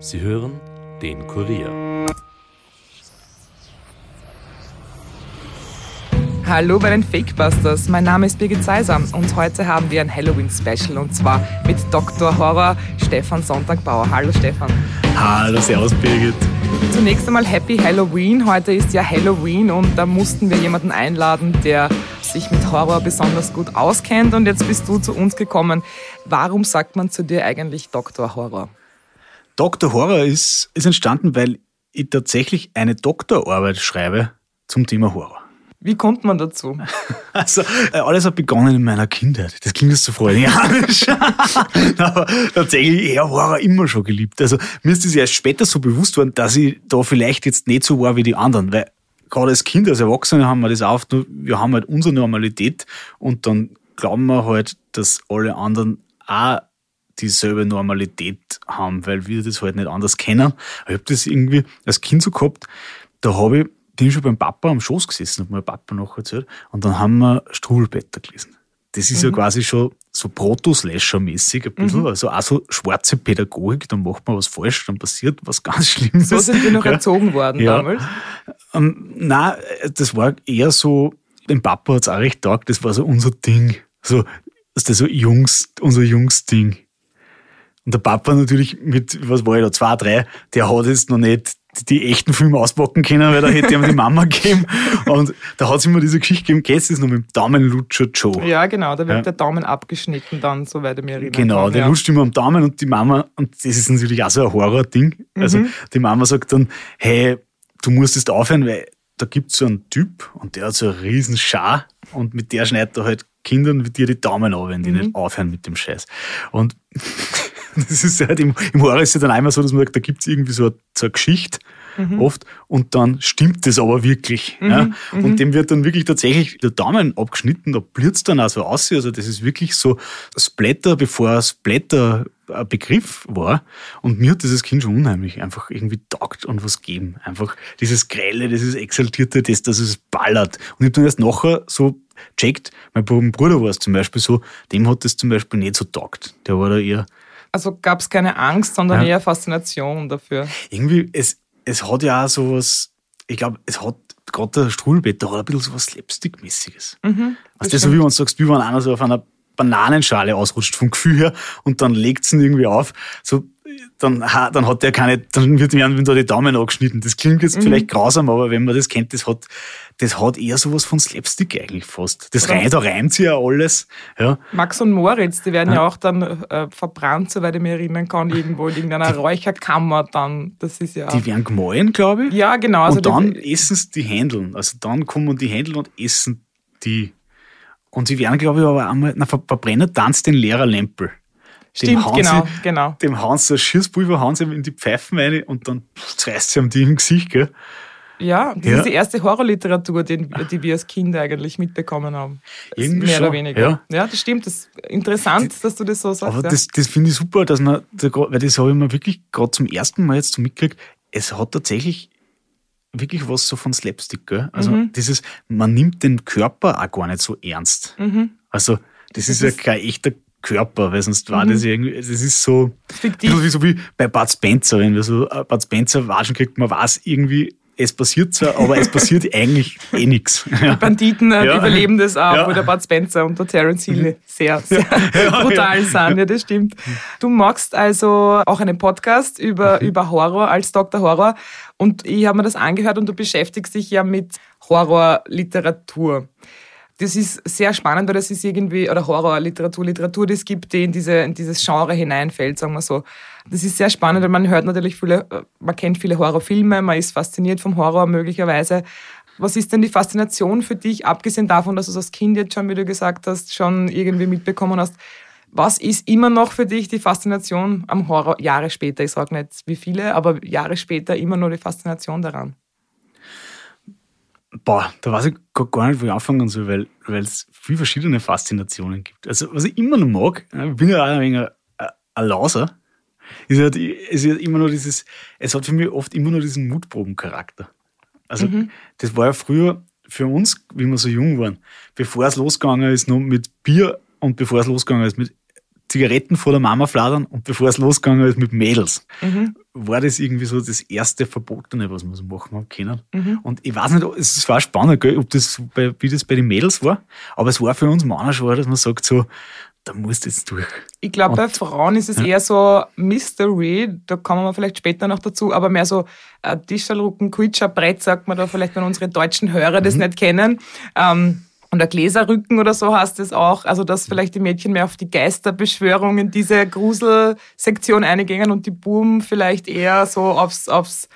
Sie hören den Kurier. Hallo bei den Fakebusters. Mein Name ist Birgit Seisam und heute haben wir ein Halloween-Special und zwar mit Dr. Horror Stefan Sonntagbauer. Hallo Stefan. Hallo, servus Birgit. Zunächst einmal Happy Halloween. Heute ist ja Halloween und da mussten wir jemanden einladen, der sich mit Horror besonders gut auskennt und jetzt bist du zu uns gekommen. Warum sagt man zu dir eigentlich Dr. Horror? Dr. Horror ist, ist entstanden, weil ich tatsächlich eine Doktorarbeit schreibe zum Thema Horror. Wie kommt man dazu? Also, äh, alles hat begonnen in meiner Kindheit. Das klingt jetzt so freudianisch. Aber tatsächlich, ich habe Horror immer schon geliebt. Also, mir ist das erst später so bewusst worden, dass ich da vielleicht jetzt nicht so war wie die anderen. Weil gerade als Kind, als Erwachsene haben wir das auf, wir haben halt unsere Normalität und dann glauben wir halt, dass alle anderen auch dieselbe Normalität haben, weil wir das halt nicht anders kennen. Ich habe das irgendwie als Kind so gehabt, da habe ich bin schon beim Papa am Schoß gesessen, hat mein Papa noch erzählt, und dann haben wir Strudelblätter gelesen. Das ist mhm. ja quasi schon so Proto-Slasher-mäßig ein bisschen, mhm. also auch so schwarze Pädagogik, dann macht man was falsch, dann passiert was ganz Schlimmes. So sind wir noch ja. erzogen worden ja. damals? Ähm, nein, das war eher so, dem Papa hat es auch recht taugt, das war so unser Ding. So, das ist so Jungs, unser Jungs-Ding. Und der Papa natürlich mit, was war ich da, zwei, drei, der hat jetzt noch nicht die echten Filme auspacken können, weil da hätte ihm die Mama gegeben. Und da hat es immer diese Geschichte gegeben, kennst du das noch mit dem Daumenlutscher Joe? Ja, genau, da wird ja. der Daumen abgeschnitten dann, soweit ich mich erinnere. Genau, kann, der ja. lutscht immer am Daumen und die Mama, und das ist natürlich auch so ein Horror-Ding. Also mhm. die Mama sagt dann, hey, du musst jetzt aufhören, weil da gibt es so einen Typ und der hat so eine riesen Schar und mit der schneidet er halt Kindern wie dir die Daumen auf, wenn die mhm. nicht aufhören mit dem Scheiß. Und das ist halt im, im Horror ist ja dann einmal so, dass man sagt, da gibt es irgendwie so eine, so eine Geschichte mhm. oft und dann stimmt das aber wirklich. Mhm. Ja? Und mhm. dem wird dann wirklich tatsächlich der Daumen abgeschnitten, da blitzt dann auch so aus. Also das ist wirklich so Splatter, bevor Splatter ein Begriff war. Und mir hat dieses Kind schon unheimlich einfach irgendwie taugt und was geben. Einfach dieses Grelle, dieses Exaltierte, das, dass es ballert. Und ich habe dann erst nachher so checkt, mein Bruder war es zum Beispiel so, dem hat das zum Beispiel nicht so taugt. Der war da eher also gab es keine Angst, sondern ja. eher Faszination dafür. Irgendwie, es, es hat ja auch so was, ich glaube, es hat gerade der Strudelbett, da hat ein bisschen so was Slapstick-mäßiges. Mhm, das ist so, wie man sagt, wie wenn einer so auf einer Bananenschale ausrutscht vom Gefühl her und dann legt es ihn irgendwie auf. So, dann, dann hat der keine, dann wird ihm da die Daumen angeschnitten. Das klingt jetzt mhm. vielleicht grausam, aber wenn man das kennt, das hat, das hat eher sowas von Slapstick eigentlich fast. Das rein, da reimt sich ja alles. Ja. Max und Moritz, die werden ja, ja auch dann äh, verbrannt, soweit ich mich erinnern kann, irgendwo in irgendeiner die, Räucherkammer dann. Das ist ja. Die werden gemahlen, glaube ich. Ja, genau. Also und dann essen sie die Händeln. Also dann kommen die Händel und essen die. Und sie werden, glaube ich, aber einmal, na, Verbrenner tanzt den Lehrerlempel. Stimmt, genau, sie, genau. Dem hauen sie das Schießpulver hauen sie in die Pfeifen rein und dann reißt sie am die im Gesicht, gell? Ja, das ja. ist die erste Horrorliteratur, die, die wir als Kinder eigentlich mitbekommen haben. Irgendwie mehr schon. oder weniger. Ja. ja, das stimmt. Das ist interessant, das, dass du das so sagst. Aber ja. das, das finde ich super, dass man, weil das habe ich mir wirklich gerade zum ersten Mal jetzt so mitgekriegt, es hat tatsächlich wirklich was so von Slapstick, gell? Also mhm. dieses, man nimmt den Körper auch gar nicht so ernst. Mhm. Also das, das ist ja kein echter Körper, weil sonst war mhm. das irgendwie, das ist so, Fiktiv. so wie bei Bud Spencer, wenn wir so äh, Bud Spencer waschen kriegt, man weiß irgendwie, es passiert zwar, aber es passiert eigentlich eh nichts. Die Banditen äh, ja. überleben das auch, ja. wo der Bud Spencer und der Terence Hill sehr, sehr ja. brutal sind. Ja, das stimmt. Du machst also auch einen Podcast über, mhm. über Horror als Dr. Horror und ich habe mir das angehört und du beschäftigst dich ja mit Horrorliteratur das ist sehr spannend, weil das ist irgendwie, oder Horrorliteratur, Literatur, die es gibt, die in, diese, in dieses Genre hineinfällt, sagen wir so. Das ist sehr spannend, weil man hört natürlich viele, man kennt viele Horrorfilme, man ist fasziniert vom Horror möglicherweise. Was ist denn die Faszination für dich, abgesehen davon, dass du es als Kind jetzt schon, wie du gesagt hast, schon irgendwie mitbekommen hast? Was ist immer noch für dich die Faszination am Horror, Jahre später? Ich sage nicht wie viele, aber Jahre später immer noch die Faszination daran? Boah, da weiß ich gar nicht, wo ich anfangen soll, weil, weil es viele verschiedene Faszinationen gibt. Also, was ich immer noch mag, ich bin ja auch ein wenig ein, ein Lauser, ist halt, ist halt immer nur dieses, es hat für mich oft immer nur diesen Mutprobencharakter. Also, mhm. das war ja früher für uns, wie wir so jung waren, bevor es losgegangen ist, noch mit Bier und bevor es losgegangen ist mit Zigaretten vor der Mama fladern und bevor es losgegangen ist mit Mädels, mhm. war das irgendwie so das erste Verbotene, was man so machen können. Mhm. Und ich weiß nicht, es war spannend, gell, ob das bei, wie das bei den Mädels war, aber es war für uns Männer schon, dass man sagt so, da musst du jetzt durch. Ich glaube, bei Frauen ist es ja. eher so Mystery, da kommen wir vielleicht später noch dazu, aber mehr so äh, Tischalrucken, Quitscher, Brett, sagt man da vielleicht, wenn unsere deutschen Hörer das mhm. nicht kennen. Ähm, und der Gläserrücken oder so heißt es auch, also dass vielleicht die Mädchen mehr auf die Geisterbeschwörung in diese Gruselsektion eingehen und die Buben vielleicht eher so aufs, aufs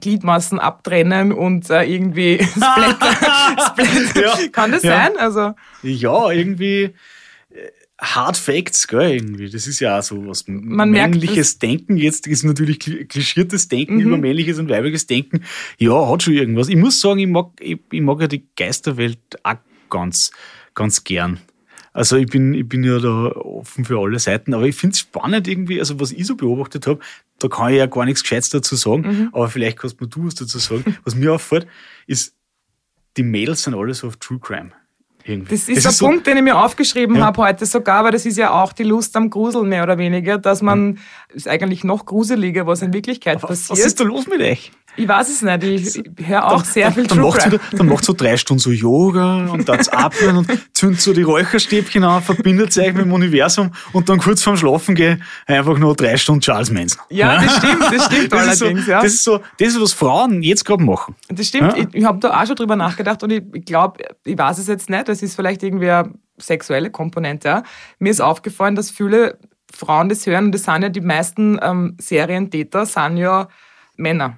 Gliedmaßen abtrennen und äh, irgendwie Splatter. Splatter. Ja, Kann das ja. sein? Also, ja, irgendwie äh, Hard Facts, gell, irgendwie. Das ist ja auch so was Man männliches merkt, Denken. Jetzt ist natürlich klischiertes Denken mhm. über männliches und weibliches Denken. Ja, hat schon irgendwas. Ich muss sagen, ich mag, ich, ich mag ja die Geisterwelt auch ganz, ganz gern. Also ich bin, ich bin ja da offen für alle Seiten, aber ich finde es spannend irgendwie, also was ich so beobachtet habe, da kann ich ja gar nichts Gescheites dazu sagen, mhm. aber vielleicht kannst du was dazu sagen. Was mir auffällt, ist, die Mädels sind alle so auf True Crime. Irgendwie. Das ist das ein ist Punkt, so, den ich mir aufgeschrieben ja. habe heute sogar, weil das ist ja auch die Lust am Gruseln mehr oder weniger, dass man, ist eigentlich noch gruseliger, was in Wirklichkeit was, passiert. Was ist da los mit euch? Ich weiß es nicht. Ich höre auch dann, sehr viel dann, dann macht, wieder, dann macht so drei Stunden so Yoga und dann atmen und zündet so die Räucherstäbchen an, verbindet sich mit dem Universum und dann kurz vorm Schlafen gehen einfach nur drei Stunden Charles Manson. Ja, das stimmt, das stimmt das allerdings. So, ja. Das ist so, das ist was Frauen jetzt gerade machen. Das stimmt. Ja? Ich, ich habe da auch schon drüber nachgedacht und ich, ich glaube, ich weiß es jetzt nicht. Das ist vielleicht irgendwie eine sexuelle Komponente. Mir ist aufgefallen, dass viele Frauen das hören und das sind ja die meisten ähm, Serientäter, sind ja Männer.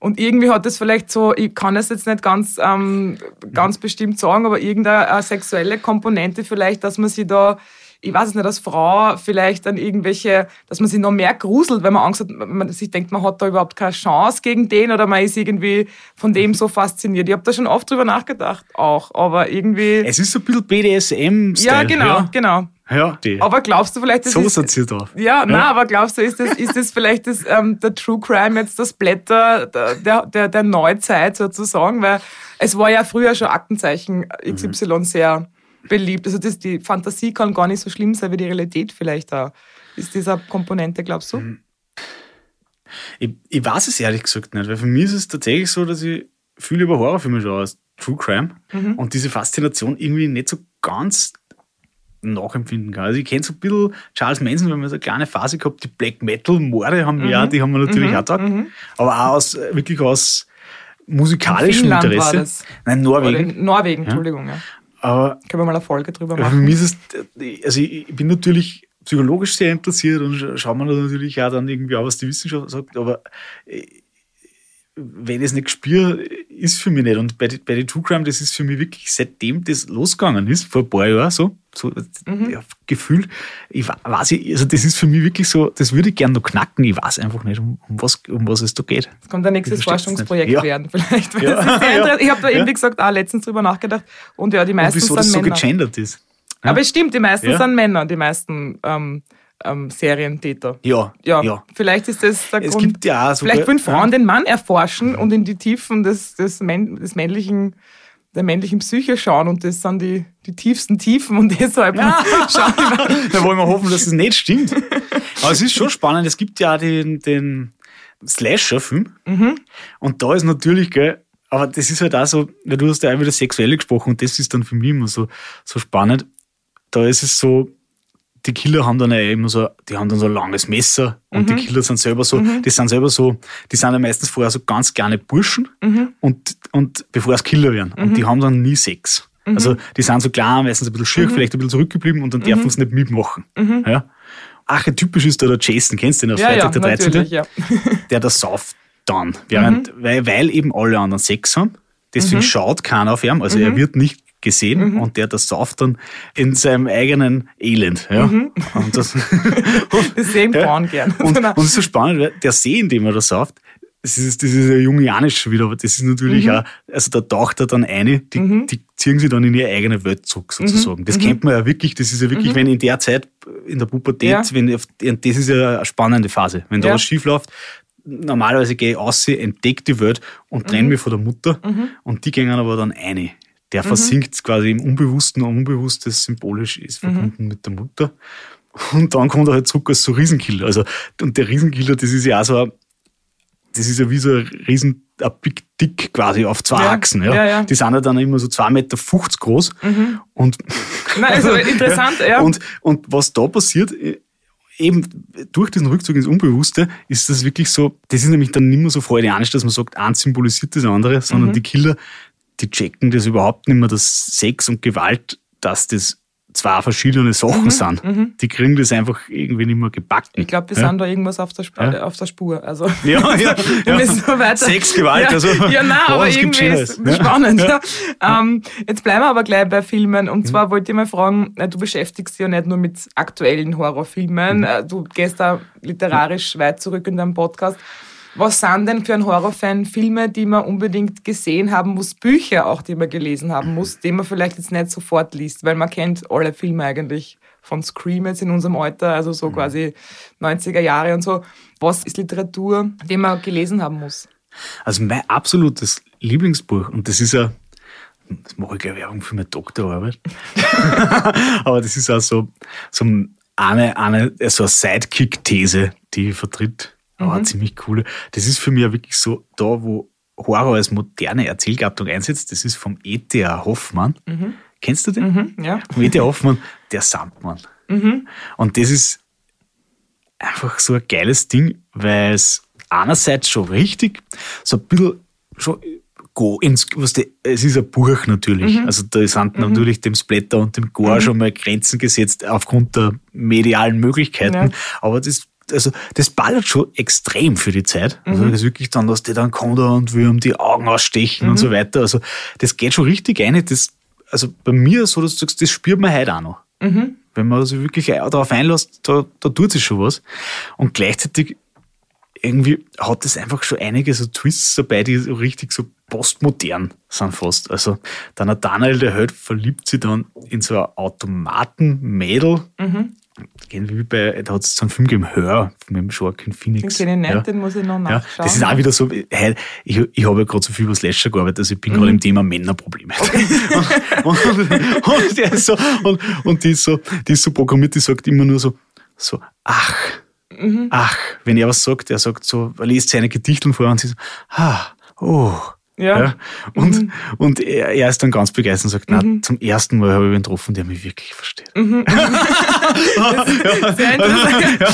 Und irgendwie hat das vielleicht so, ich kann es jetzt nicht ganz, ähm, ganz bestimmt sagen, aber irgendeine sexuelle Komponente vielleicht, dass man sich da, ich weiß es nicht, als Frau vielleicht dann irgendwelche, dass man sich noch mehr gruselt, wenn man Angst hat, man sich denkt, man hat da überhaupt keine Chance gegen den oder man ist irgendwie von dem so fasziniert. Ich habe da schon oft drüber nachgedacht, auch, aber irgendwie... Es ist so ein bisschen BDSM-Style. Ja, genau, ja. genau. Ja, die. Aber glaubst du vielleicht, das so ist... sie da. Ja, ja. nein, aber glaubst du, ist das, ist das vielleicht das, ähm, der True Crime jetzt das Blätter der, der, der Neuzeit sozusagen? Weil es war ja früher schon Aktenzeichen XY mhm. sehr beliebt. Also das, die Fantasie kann gar nicht so schlimm sein wie die Realität vielleicht da. Ist dieser Komponente, glaubst du? Mhm. Ich, ich weiß es ehrlich gesagt nicht, weil für mich ist es tatsächlich so, dass ich viel über Horrorfilme schaue als True Crime mhm. und diese Faszination irgendwie nicht so ganz nachempfinden kann. Also ich kenne so ein bisschen Charles Manson, wenn man so eine kleine Phase gehabt, die Black Metal Morde haben wir mhm. ja, die haben wir natürlich mhm. auch da, mhm. aber auch aus, wirklich aus musikalischem Interesse. Nein, Norwegen. Oder Norwegen, ja. Entschuldigung, ja. Aber Können wir mal eine Folge drüber machen? Für mich ist es, also ich bin natürlich psychologisch sehr interessiert und schauen wir natürlich auch dann irgendwie auch, was die Wissenschaft sagt, aber wenn ich es nicht spüre, ist für mich nicht. Und bei, bei den True Crime, das ist für mich wirklich, seitdem das losgegangen ist, vor ein paar Jahren so, so mhm. ja, gefühlt, ich weiß, also das ist für mich wirklich so, das würde ich gerne noch knacken. Ich weiß einfach nicht, um, um, was, um was es da geht. Es kommt ein nächstes Forschungsprojekt ja. werden, vielleicht. Ja. Ich habe da irgendwie gesagt, ah, letztens drüber nachgedacht. Und ja, die meisten und wieso sind das Männer. so gegendert ist. Aber es stimmt, die meisten sind Männer, die meisten ähm, ähm, Serientäter. Ja, ja, ja. Vielleicht ist das der es Grund. Gibt ja sogar, vielleicht wollen Frauen ja. den Mann erforschen und in die Tiefen des, des, des männlichen der männlichen Psyche schauen und das sind die, die tiefsten Tiefen und deshalb ja. schauen wir. Da wollen wir hoffen, dass es nicht stimmt. Aber es ist schon spannend. Es gibt ja den, den Slasher-Film mhm. und da ist natürlich, gell, aber das ist halt auch so, weil du hast ja auch wieder Sexuelle gesprochen und das ist dann für mich immer so, so spannend. Da ist es so, die Killer haben dann ja immer so, die haben dann so ein langes Messer und mhm. die Killer sind selber so, mhm. die sind selber so, die sind ja meistens vorher so ganz kleine Burschen mhm. und, und bevor es Killer werden. Und die mhm. haben dann nie Sex. Mhm. Also die sind so klein, meistens ein bisschen schier, mhm. vielleicht ein bisschen zurückgeblieben und dann dürfen sie nicht mitmachen. Ja? Archetypisch ist da der Jason, kennst du den aus ja, Freitag ja, der 13. Ja. der das sauft dann, während, weil, weil eben alle anderen Sex haben. Deswegen schaut keiner auf ihn, also er wird nicht gesehen mhm. und der das sauft dann in seinem eigenen Elend. Ja. Mhm. Und das, das sehen Frauen ja. gern. Und, genau. und es ist so spannend, der See, in dem er das sauft, das ist, das ist ja jungianisch schon wieder, aber das ist natürlich mhm. auch, also da taucht er dann eine, die, mhm. die ziehen sie dann in ihre eigene Welt zurück, sozusagen. Mhm. Das kennt man ja wirklich, das ist ja wirklich, mhm. wenn in der Zeit, in der Pubertät, ja. wenn, das ist ja eine spannende Phase. Wenn da ja. was schief läuft, normalerweise gehe ich aus, entdecke die Welt und trenne mich von der Mutter und die gehen aber dann eine der mhm. versinkt quasi im Unbewussten und Unbewusstes symbolisch ist mhm. verbunden mhm. mit der Mutter. Und dann kommt er halt zurück als so Riesenkiller. Also, und der Riesenkiller, das ist ja auch so ein, das ist ja wie so ein Riesen, ein Big Dick quasi auf zwei Ja. Achsen. Ja. Ja, ja. Die sind ja dann immer so 2,50 Meter groß. Und, Nein, also interessant, ja. und, und was da passiert, äh, eben durch diesen Rückzug ins Unbewusste, ist das wirklich so, das ist nämlich dann nicht mehr so freudianisch, dass man sagt, eins symbolisiert das andere, sondern die Killer, die checken das überhaupt nicht mehr, dass Sex und Gewalt, dass das zwei verschiedene Sachen sind. Die kriegen das einfach irgendwie nicht mehr gebacken. ich glaube, wir ja? sind da irgendwas auf der, Sp Ja. auf der Spur. Also, Ja, ja, wir ja. müssen so weiter. Sex, Gewalt, ja, also, Ja, nein, boah, aber irgendwie ist ja. spannend. Ja. Ähm, jetzt bleiben wir aber gleich bei Filmen. Mhm. Und zwar wollte ich mal fragen, du beschäftigst dich ja nicht nur mit aktuellen Mhm. Horrorfilmen, äh, du gehst da literarisch weit zurück in deinem Podcast. Was sind denn für einen Horrorfan Filme, die man unbedingt gesehen haben muss, Bücher auch, die man gelesen haben muss, die man vielleicht jetzt nicht sofort liest, weil man kennt alle Filme eigentlich von Scream jetzt in unserem Alter, also Mhm. so quasi 90er Jahre und so. Was ist Literatur, die man gelesen haben muss? Also mein absolutes Lieblingsbuch, und das ist ja, das mache ich gleich Werbung für meine Doktorarbeit, aber das ist auch so, so eine, eine, so eine Sidekick-These, die ich vertritt, aber eine ziemlich coole. Das ist für mich ja wirklich so da, wo Horror als moderne Erzählgattung einsetzt, das ist vom E.T.A. Hoffmann. Kennst du den? Mhm, ja. Vom E.T.A. Hoffmann, der Sandmann. Und das ist einfach so ein geiles Ding, weil es einerseits schon richtig, so ein bisschen schon go ins, was die, es ist ein Buch natürlich. Also da sind natürlich dem Splatter und dem Gore schon mal Grenzen gesetzt aufgrund der medialen Möglichkeiten. Ja. Aber das, also das ballert schon extrem für die Zeit. Also das ist wirklich dann, dass die dann kommt und will um die Augen ausstechen und so weiter. Also das geht schon richtig rein. Das, also bei mir so, dass du sagst, das spürt man heute auch noch. Wenn man sich wirklich darauf einlässt, da, da tut sich schon was. Und gleichzeitig irgendwie hat es einfach schon einige so Twists dabei, die so richtig so postmodern sind fast. Also der Nathanael, der Held, verliebt sich dann in so ein Automatenmädel. Mhm. Wie bei, da hat es so einen Film gegeben, Hör, mit dem Joaquin Den Phoenix. kenne ich nicht, Ja. den muss ich noch Ja, nachschauen. das ist auch wieder so, ich, ich habe ja gerade so viel über Slasher gearbeitet, also ich bin gerade im Thema Männerprobleme. Und, und, und, der ist so, und, und die ist so, die ist so programmiert, die sagt immer nur so, so, ach, ach, wenn er was sagt, er sagt so, er liest seine Gedichteln vor und sie so, ah, oh. Ja. Und, und er, er ist dann ganz begeistert und sagt, na, zum ersten Mal habe ich ihn getroffen, der mich wirklich versteht. Sehr interessant. Ja,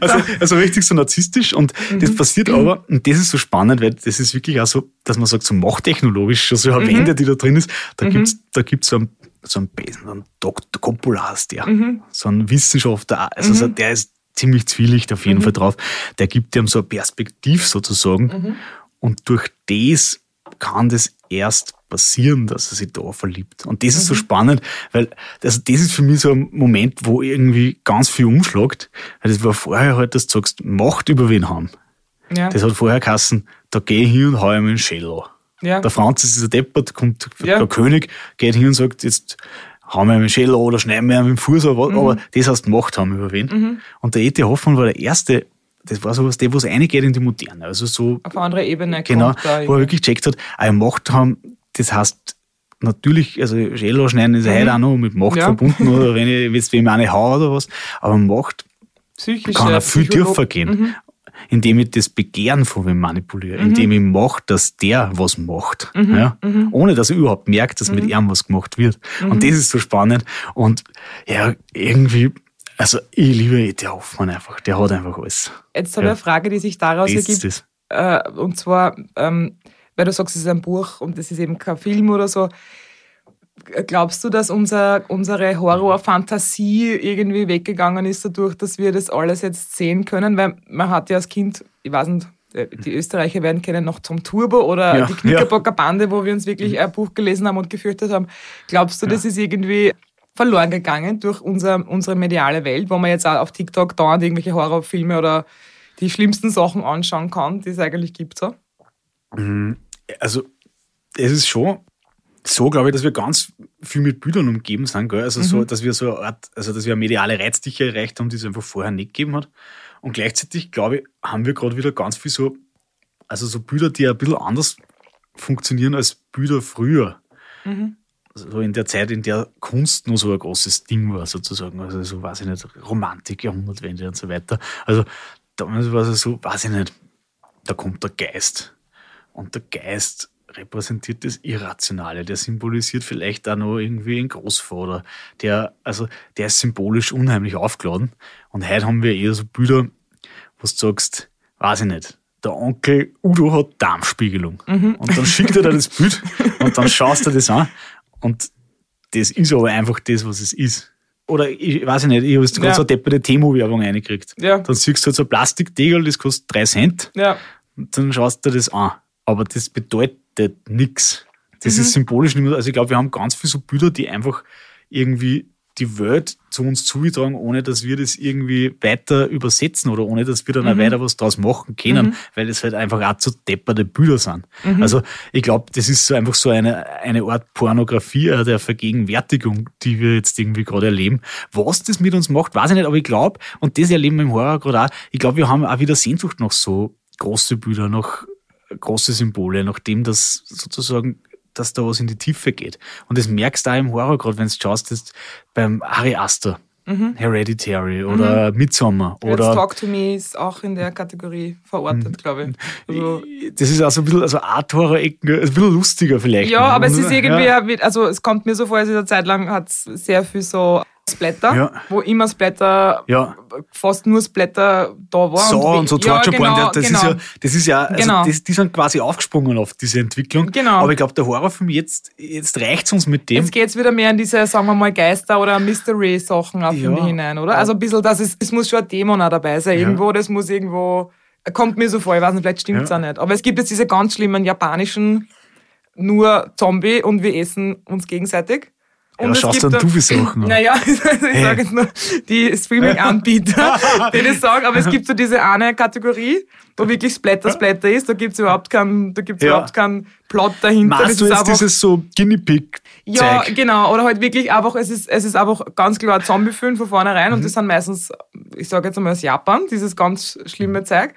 also, also richtig so narzisstisch und das passiert aber, und das ist so spannend, weil das ist wirklich auch so, dass man sagt, so machttechnologisch, schon so eine Wende, die da drin ist, da gibt's da gibt's so einen, so einen Besen, einen Dr. Coppola heißt der, so ein Wissenschaftler, also so, der ist ziemlich zwielicht auf jeden Fall drauf, der gibt dem so ein Perspektiv sozusagen und durch das kann das erst passieren, dass er sich da verliebt. Und das ist so spannend, weil also das ist für mich so ein Moment, wo irgendwie ganz viel umschlagt. Weil das war vorher halt, dass du sagst, Macht über wen haben. Ja. Das hat vorher geheißen, da geh ich hin und hau ihm einen Schädel. Ja. Der Franzis ist ein Deppert, kommt Ja. der König, geht hin und sagt, jetzt hauen wir einen Schädel oder schneiden wir ihm den Fuß an, Mhm. aber das heißt Macht haben über wen. Und der E.T. Hoffmann war der Erste, das war sowas, der, wo es reingeht in die Moderne. Also so Auf andere Ebene Genau, da. wo er wirklich checkt hat, eine Macht haben, das heißt, natürlich, also Schädel schneiden ist ja heute auch noch mit Macht Mhm. Ja. verbunden, oder wenn ich jetzt wem eine hau oder was, aber Macht psychische kann auch viel tiefer gehen, Mhm. indem ich das Begehren von wem manipuliere, indem ich mache, dass der was macht, Mhm. ja? ohne dass er überhaupt merkt, dass mit ihm was gemacht wird. Mhm. Und das ist so spannend und ja, irgendwie, also ich liebe E.T. Hoffmann einfach, der hat einfach alles. Jetzt habe ich Ja. eine Frage, die sich daraus ergibt. Bestes. Äh, und zwar, ähm, weil du sagst, es ist ein Buch und es ist eben kein Film oder so. Glaubst du, dass unser, unsere Horrorfantasie irgendwie weggegangen ist dadurch, dass wir das alles jetzt sehen können? Weil man hat ja als Kind, ich weiß nicht, äh, die Österreicher werden kennen noch Tom Turbo oder Ja, die Knickerbocker Bande, wo wir uns wirklich ein Buch gelesen haben und gefürchtet haben. Glaubst du, das ist irgendwie verloren gegangen durch unser, unsere mediale Welt, wo man jetzt auch auf TikTok dauernd irgendwelche Horrorfilme oder die schlimmsten Sachen anschauen kann, die es eigentlich gibt? So? also es ist schon so, glaube ich, dass wir ganz viel mit Bildern umgeben sind, gell? Also so, dass wir so eine Art, also dass wir eine mediale Reizdichte erreicht haben, die es einfach vorher nicht gegeben hat. Und gleichzeitig, glaube ich, haben wir gerade wieder ganz viel so, also so Bilder, die ein bisschen anders funktionieren als Bilder früher. So in der Zeit, in der Kunst nur so ein großes Ding war, sozusagen. Also so, weiß ich nicht, Romantik, Jahrhundertwende und so weiter. Also damals war es so, weiß ich nicht, da kommt der Geist. Und der Geist repräsentiert das Irrationale, der symbolisiert vielleicht auch noch irgendwie einen Großvater, der, also, der ist symbolisch unheimlich aufgeladen. Und heute haben wir eher so Bilder, wo du sagst, weiß ich nicht, der Onkel Udo hat Darmspiegelung. Mhm. Und dann schickt er dir das Bild und dann schaust du das an und das ist aber einfach das, was es ist. Oder ich weiß nicht, ich habe jetzt ja. gerade so eine depperte Temo-Werbung reingekriegt. Ja. Dann siehst du halt so ein Plastikdegel, das kostet 3 Cent. Ja. Und dann schaust du das an. Aber das bedeutet nichts. Das mhm. ist symbolisch nicht mehr. Also ich glaube, wir haben ganz viele so Bilder, die einfach irgendwie die Welt zu uns zugetragen, ohne dass wir das irgendwie weiter übersetzen oder ohne dass wir dann mhm. auch weiter was draus machen können, mhm. weil es halt einfach auch zu depperte Bilder sind. Mhm. Also ich glaube, das ist so einfach so eine, eine Art Pornografie der Vergegenwärtigung, die wir jetzt irgendwie gerade erleben. Was das mit uns macht, weiß ich nicht, aber ich glaube, und das erleben wir im Horror gerade auch, ich glaube, wir haben auch wieder Sehnsucht nach so große Bilder, nach große Symbole, nachdem das sozusagen dass da was in die Tiefe geht. Und das merkst du auch im Horror, gerade wenn du schaust, jetzt beim Ari Aster. Mhm. Hereditary oder mhm. Midsommar. Oder Jetzt Talk to Me ist auch in der Kategorie verortet, mhm. glaube ich. Also das ist auch so ein bisschen, also Art Horror-Ecken, ein bisschen lustiger vielleicht. Ja, aber es ist irgendwie, ja. also es kommt mir so vor, es ist eine Zeit lang hat es sehr viel so Splatter, ja. wo immer Splatter, ja. fast nur Splatter da war. So und, und so Torture ja, genau, das, genau. ist ja, das ist ja, also genau. das, die sind quasi aufgesprungen auf diese Entwicklung. Genau. Aber ich glaube, der Horrorfilm jetzt, jetzt reicht es uns mit dem. Jetzt geht es wieder mehr in diese, sagen wir mal, Geister- oder Mystery-Sachen auf ja. hinein, oder? Also ein bisschen, das ist, es muss schon ein Dämon auch dabei sein, irgendwo, das muss irgendwo, kommt mir so vor, ich weiß nicht, vielleicht stimmt es auch nicht. Aber es gibt jetzt diese ganz schlimmen japanischen, nur Zombie und wir essen uns gegenseitig. Und ja, schaust dann du wie Sachen Naja, ich hey. sage jetzt nur die Streaming-Anbieter, die das sagen, aber es gibt so diese eine Kategorie, wo wirklich Splatter Splatter ist, da gibt's überhaupt keinen, da gibt's ja. überhaupt keinen Plot dahinter. Machst du jetzt dieses so Guinea Pig Ja, genau, oder halt wirklich einfach, es ist, es ist einfach ganz klar Zombie-Film von vornherein mhm. und das sind meistens, ich sage jetzt einmal aus Japan, dieses ganz schlimme Zeug.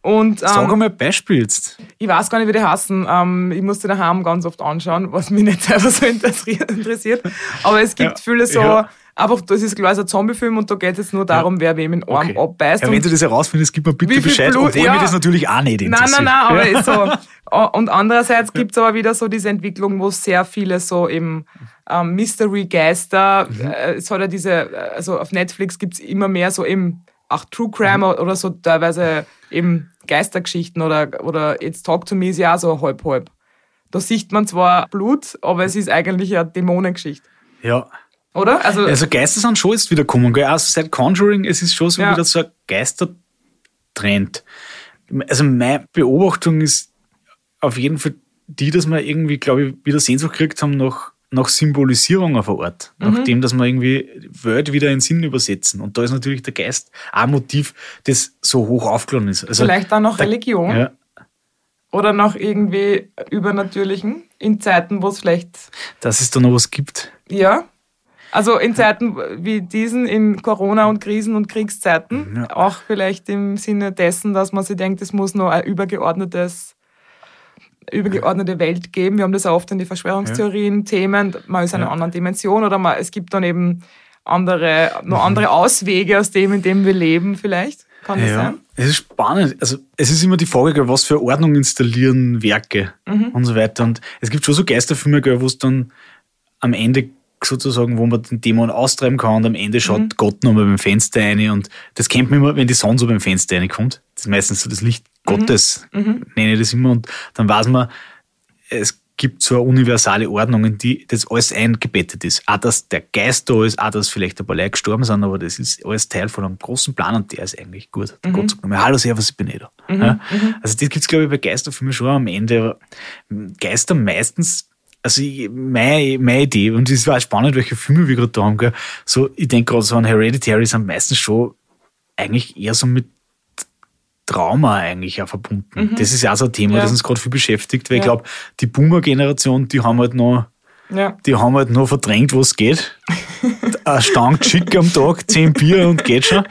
Und, ähm, Sag einmal ein Beispiel jetzt. Ich weiß gar nicht, wie die heißen. Ähm, ich musste daheim ganz oft anschauen, was mich nicht selber so interessiert. Aber es gibt ja, viele so, ja. einfach, das ist klar, ein Zombie-Film und da geht es jetzt nur darum, ja. wer wem in den Arm okay. abbeißt. Ja, wenn du das herausfindest, gib mir bitte Bescheid, Blut, obwohl ja. mir das natürlich auch nicht interessiert. Nein, nein, nein, aber ist so. Und andererseits gibt es aber wieder so diese Entwicklung, wo sehr viele so eben ähm, Mystery-Geister, mhm. äh, es hat ja diese, also auf Netflix gibt es immer mehr so eben auch True Crime mhm. oder so teilweise eben Geistergeschichten oder, oder jetzt Talk to Me ist ja auch so halb halb. Da sieht man zwar Blut, aber es ist eigentlich eine Dämonengeschichte. Ja. Oder? Also, also Geister sind schon jetzt wieder gekommen. Gell? Also seit Conjuring, es ist schon so ja. wieder so ein Geistertrend. Also meine Beobachtung ist auf jeden Fall die, dass wir irgendwie, glaube ich, wieder Sehnsucht gekriegt haben nach nach Symbolisierung auf der Art, mhm. nach dem, dass wir irgendwie Wörter wieder in Sinn übersetzen. Und da ist natürlich der Geist ein Motiv, das so hoch aufgeladen ist. Also Vielleicht auch noch Religion. Ja. Oder noch irgendwie Übernatürlichen in Zeiten, wo es vielleicht. Dass es da noch was gibt. Ja. Also in Zeiten wie diesen, in Corona- und Krisen- und Kriegszeiten, ja. auch vielleicht im Sinne dessen, dass man sich denkt, es muss noch ein übergeordnetes übergeordnete Welt geben. Wir haben das auch oft in die Verschwörungstheorien, Themen, man ist in einer anderen Dimension oder man, es gibt dann eben andere, noch andere mhm. Auswege aus dem, in dem wir leben vielleicht. Kann das sein? Es ist spannend. Also es ist immer die Frage, was für Ordnung installieren Werke mhm. und so weiter. Und es gibt schon so Geisterfilme, wo es dann am Ende sozusagen, wo man den Dämon austreiben kann und am Ende schaut mhm. Gott nochmal beim Fenster rein und das kennt man immer, wenn die Sonne so beim Fenster reinkommt. Das ist meistens so das Licht Gottes, mhm. mhm. nenne ich das immer und dann weiß man, es gibt so eine universale Ordnung, in die das alles eingebettet ist. Auch, dass der Geist da ist, auch, dass vielleicht ein paar Leute gestorben sind, aber das ist alles Teil von einem großen Plan und der ist eigentlich gut. Mhm. Gott sagt mir, hallo Servus, ich bin eh da. Mhm. Ja? Mhm. Also das gibt es, glaube ich, bei Geisterfilmen schon am Ende. Geister meistens also meine, meine Idee, und es war spannend, welche Filme wir gerade da haben, gell? so, ich denke gerade so an Hereditary sind meistens schon eigentlich eher so mit Trauma eigentlich auch verbunden. Mhm. Das ist ja auch so ein Thema, ja. das uns gerade viel beschäftigt, weil ja. ich glaube, die Boomer-Generation, die haben halt noch, ja. die haben halt noch verdrängt, was geht. Ein Stank Chick am Tag, zehn Bier und geht schon.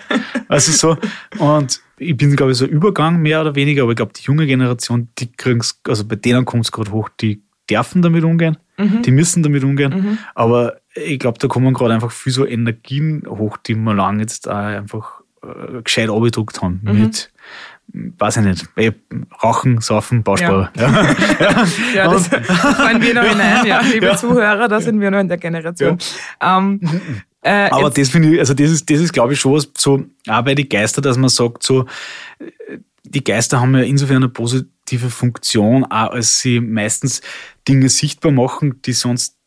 Also so, und ich bin, glaube ich, so Übergang mehr oder weniger, aber ich glaube, die junge Generation, die kriegen also bei denen kommt es gerade hoch, die dürfen damit umgehen, mhm. die müssen damit umgehen. Mhm. Aber ich glaube, da kommen gerade einfach viel so Energien hoch, die wir lange jetzt auch einfach äh, gescheit abgedruckt haben. Mhm. Mit, weiß ich nicht, eh, Rauchen, Saufen, Bausparer. Ja, ja. ja. das fallen wir noch hinein, ja. Liebe ja. Zuhörer, da sind wir noch in der Generation. Ähm, äh, Aber das finde ich, also das ist, das ist glaube ich schon was, so, auch bei den Geister, dass man sagt, so, die Geister haben ja insofern eine positive Funktion, auch als sie meistens Dinge sichtbar machen, die sonst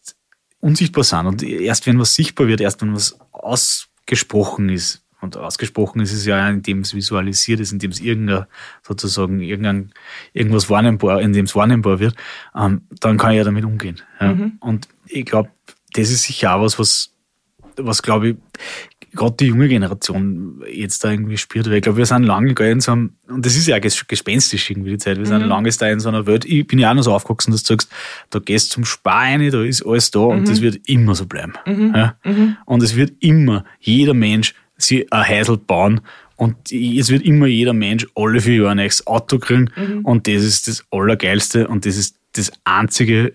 unsichtbar sind. Und erst wenn was sichtbar wird, erst wenn was ausgesprochen ist, und ausgesprochen ist es ja, indem es visualisiert ist, indem es irgendein, sozusagen irgendein, irgendwas wahrnehmbar, indem es wahrnehmbar wird, ähm, dann kann ich ja damit umgehen. Ja. Mhm. Und ich glaube, das ist sicher auch was, was, was glaube ich, gerade die junge Generation jetzt da irgendwie spürt. Weil ich glaube, wir sind lange in so einem, und das ist ja auch gespenstisch irgendwie die Zeit, wir sind mhm. lange da in so einer Welt. Ich bin ja auch noch so aufgewachsen, dass du sagst, da gehst zum Sparen, da ist alles da mhm. und das wird immer so bleiben. Mhm. Ja? Mhm. Und es wird immer jeder Mensch sie ein Heisel bauen und es wird immer jeder Mensch alle vier Jahre ein neues Auto kriegen mhm. und das ist das Allergeilste und das ist das einzige,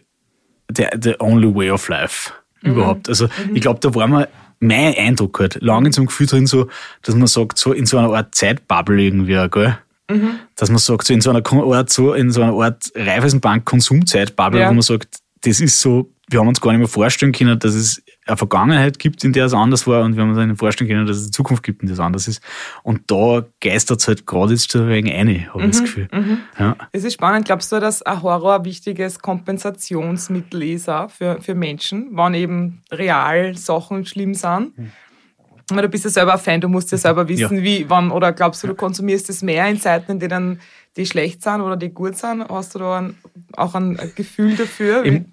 the only way of life mhm. überhaupt. Also mhm. ich glaube, da war man mein Eindruck halt, lange in so einem Gefühl drin, so, dass man sagt, so in so einer Art Zeitbubble irgendwie, gell? Mhm. Dass man sagt, so in so einer Art, so in so einer Art Reifeisenbank-Konsumzeitbubble, ja. wo man sagt, das ist so, wir haben uns gar nicht mehr vorstellen können, dass es eine Vergangenheit gibt, in der es anders war und wir haben uns nicht vorstellen können, dass es eine Zukunft gibt, in der es anders ist. Und da geistert es halt gerade jetzt ein wenig eine, habe ich das mhm, Gefühl. Mhm. Ja. Es ist spannend. Glaubst du, dass ein Horror ein wichtiges Kompensationsmittel ist für, für Menschen, wann eben real Sachen schlimm sind? Mhm. Weil du bist ja selber ein Fan, du musst ja selber wissen, ja. wie, wann, oder glaubst du, du konsumierst es mehr in Zeiten, in denen die schlecht sind oder die gut sind? Hast du da ein, auch ein Gefühl dafür? Im,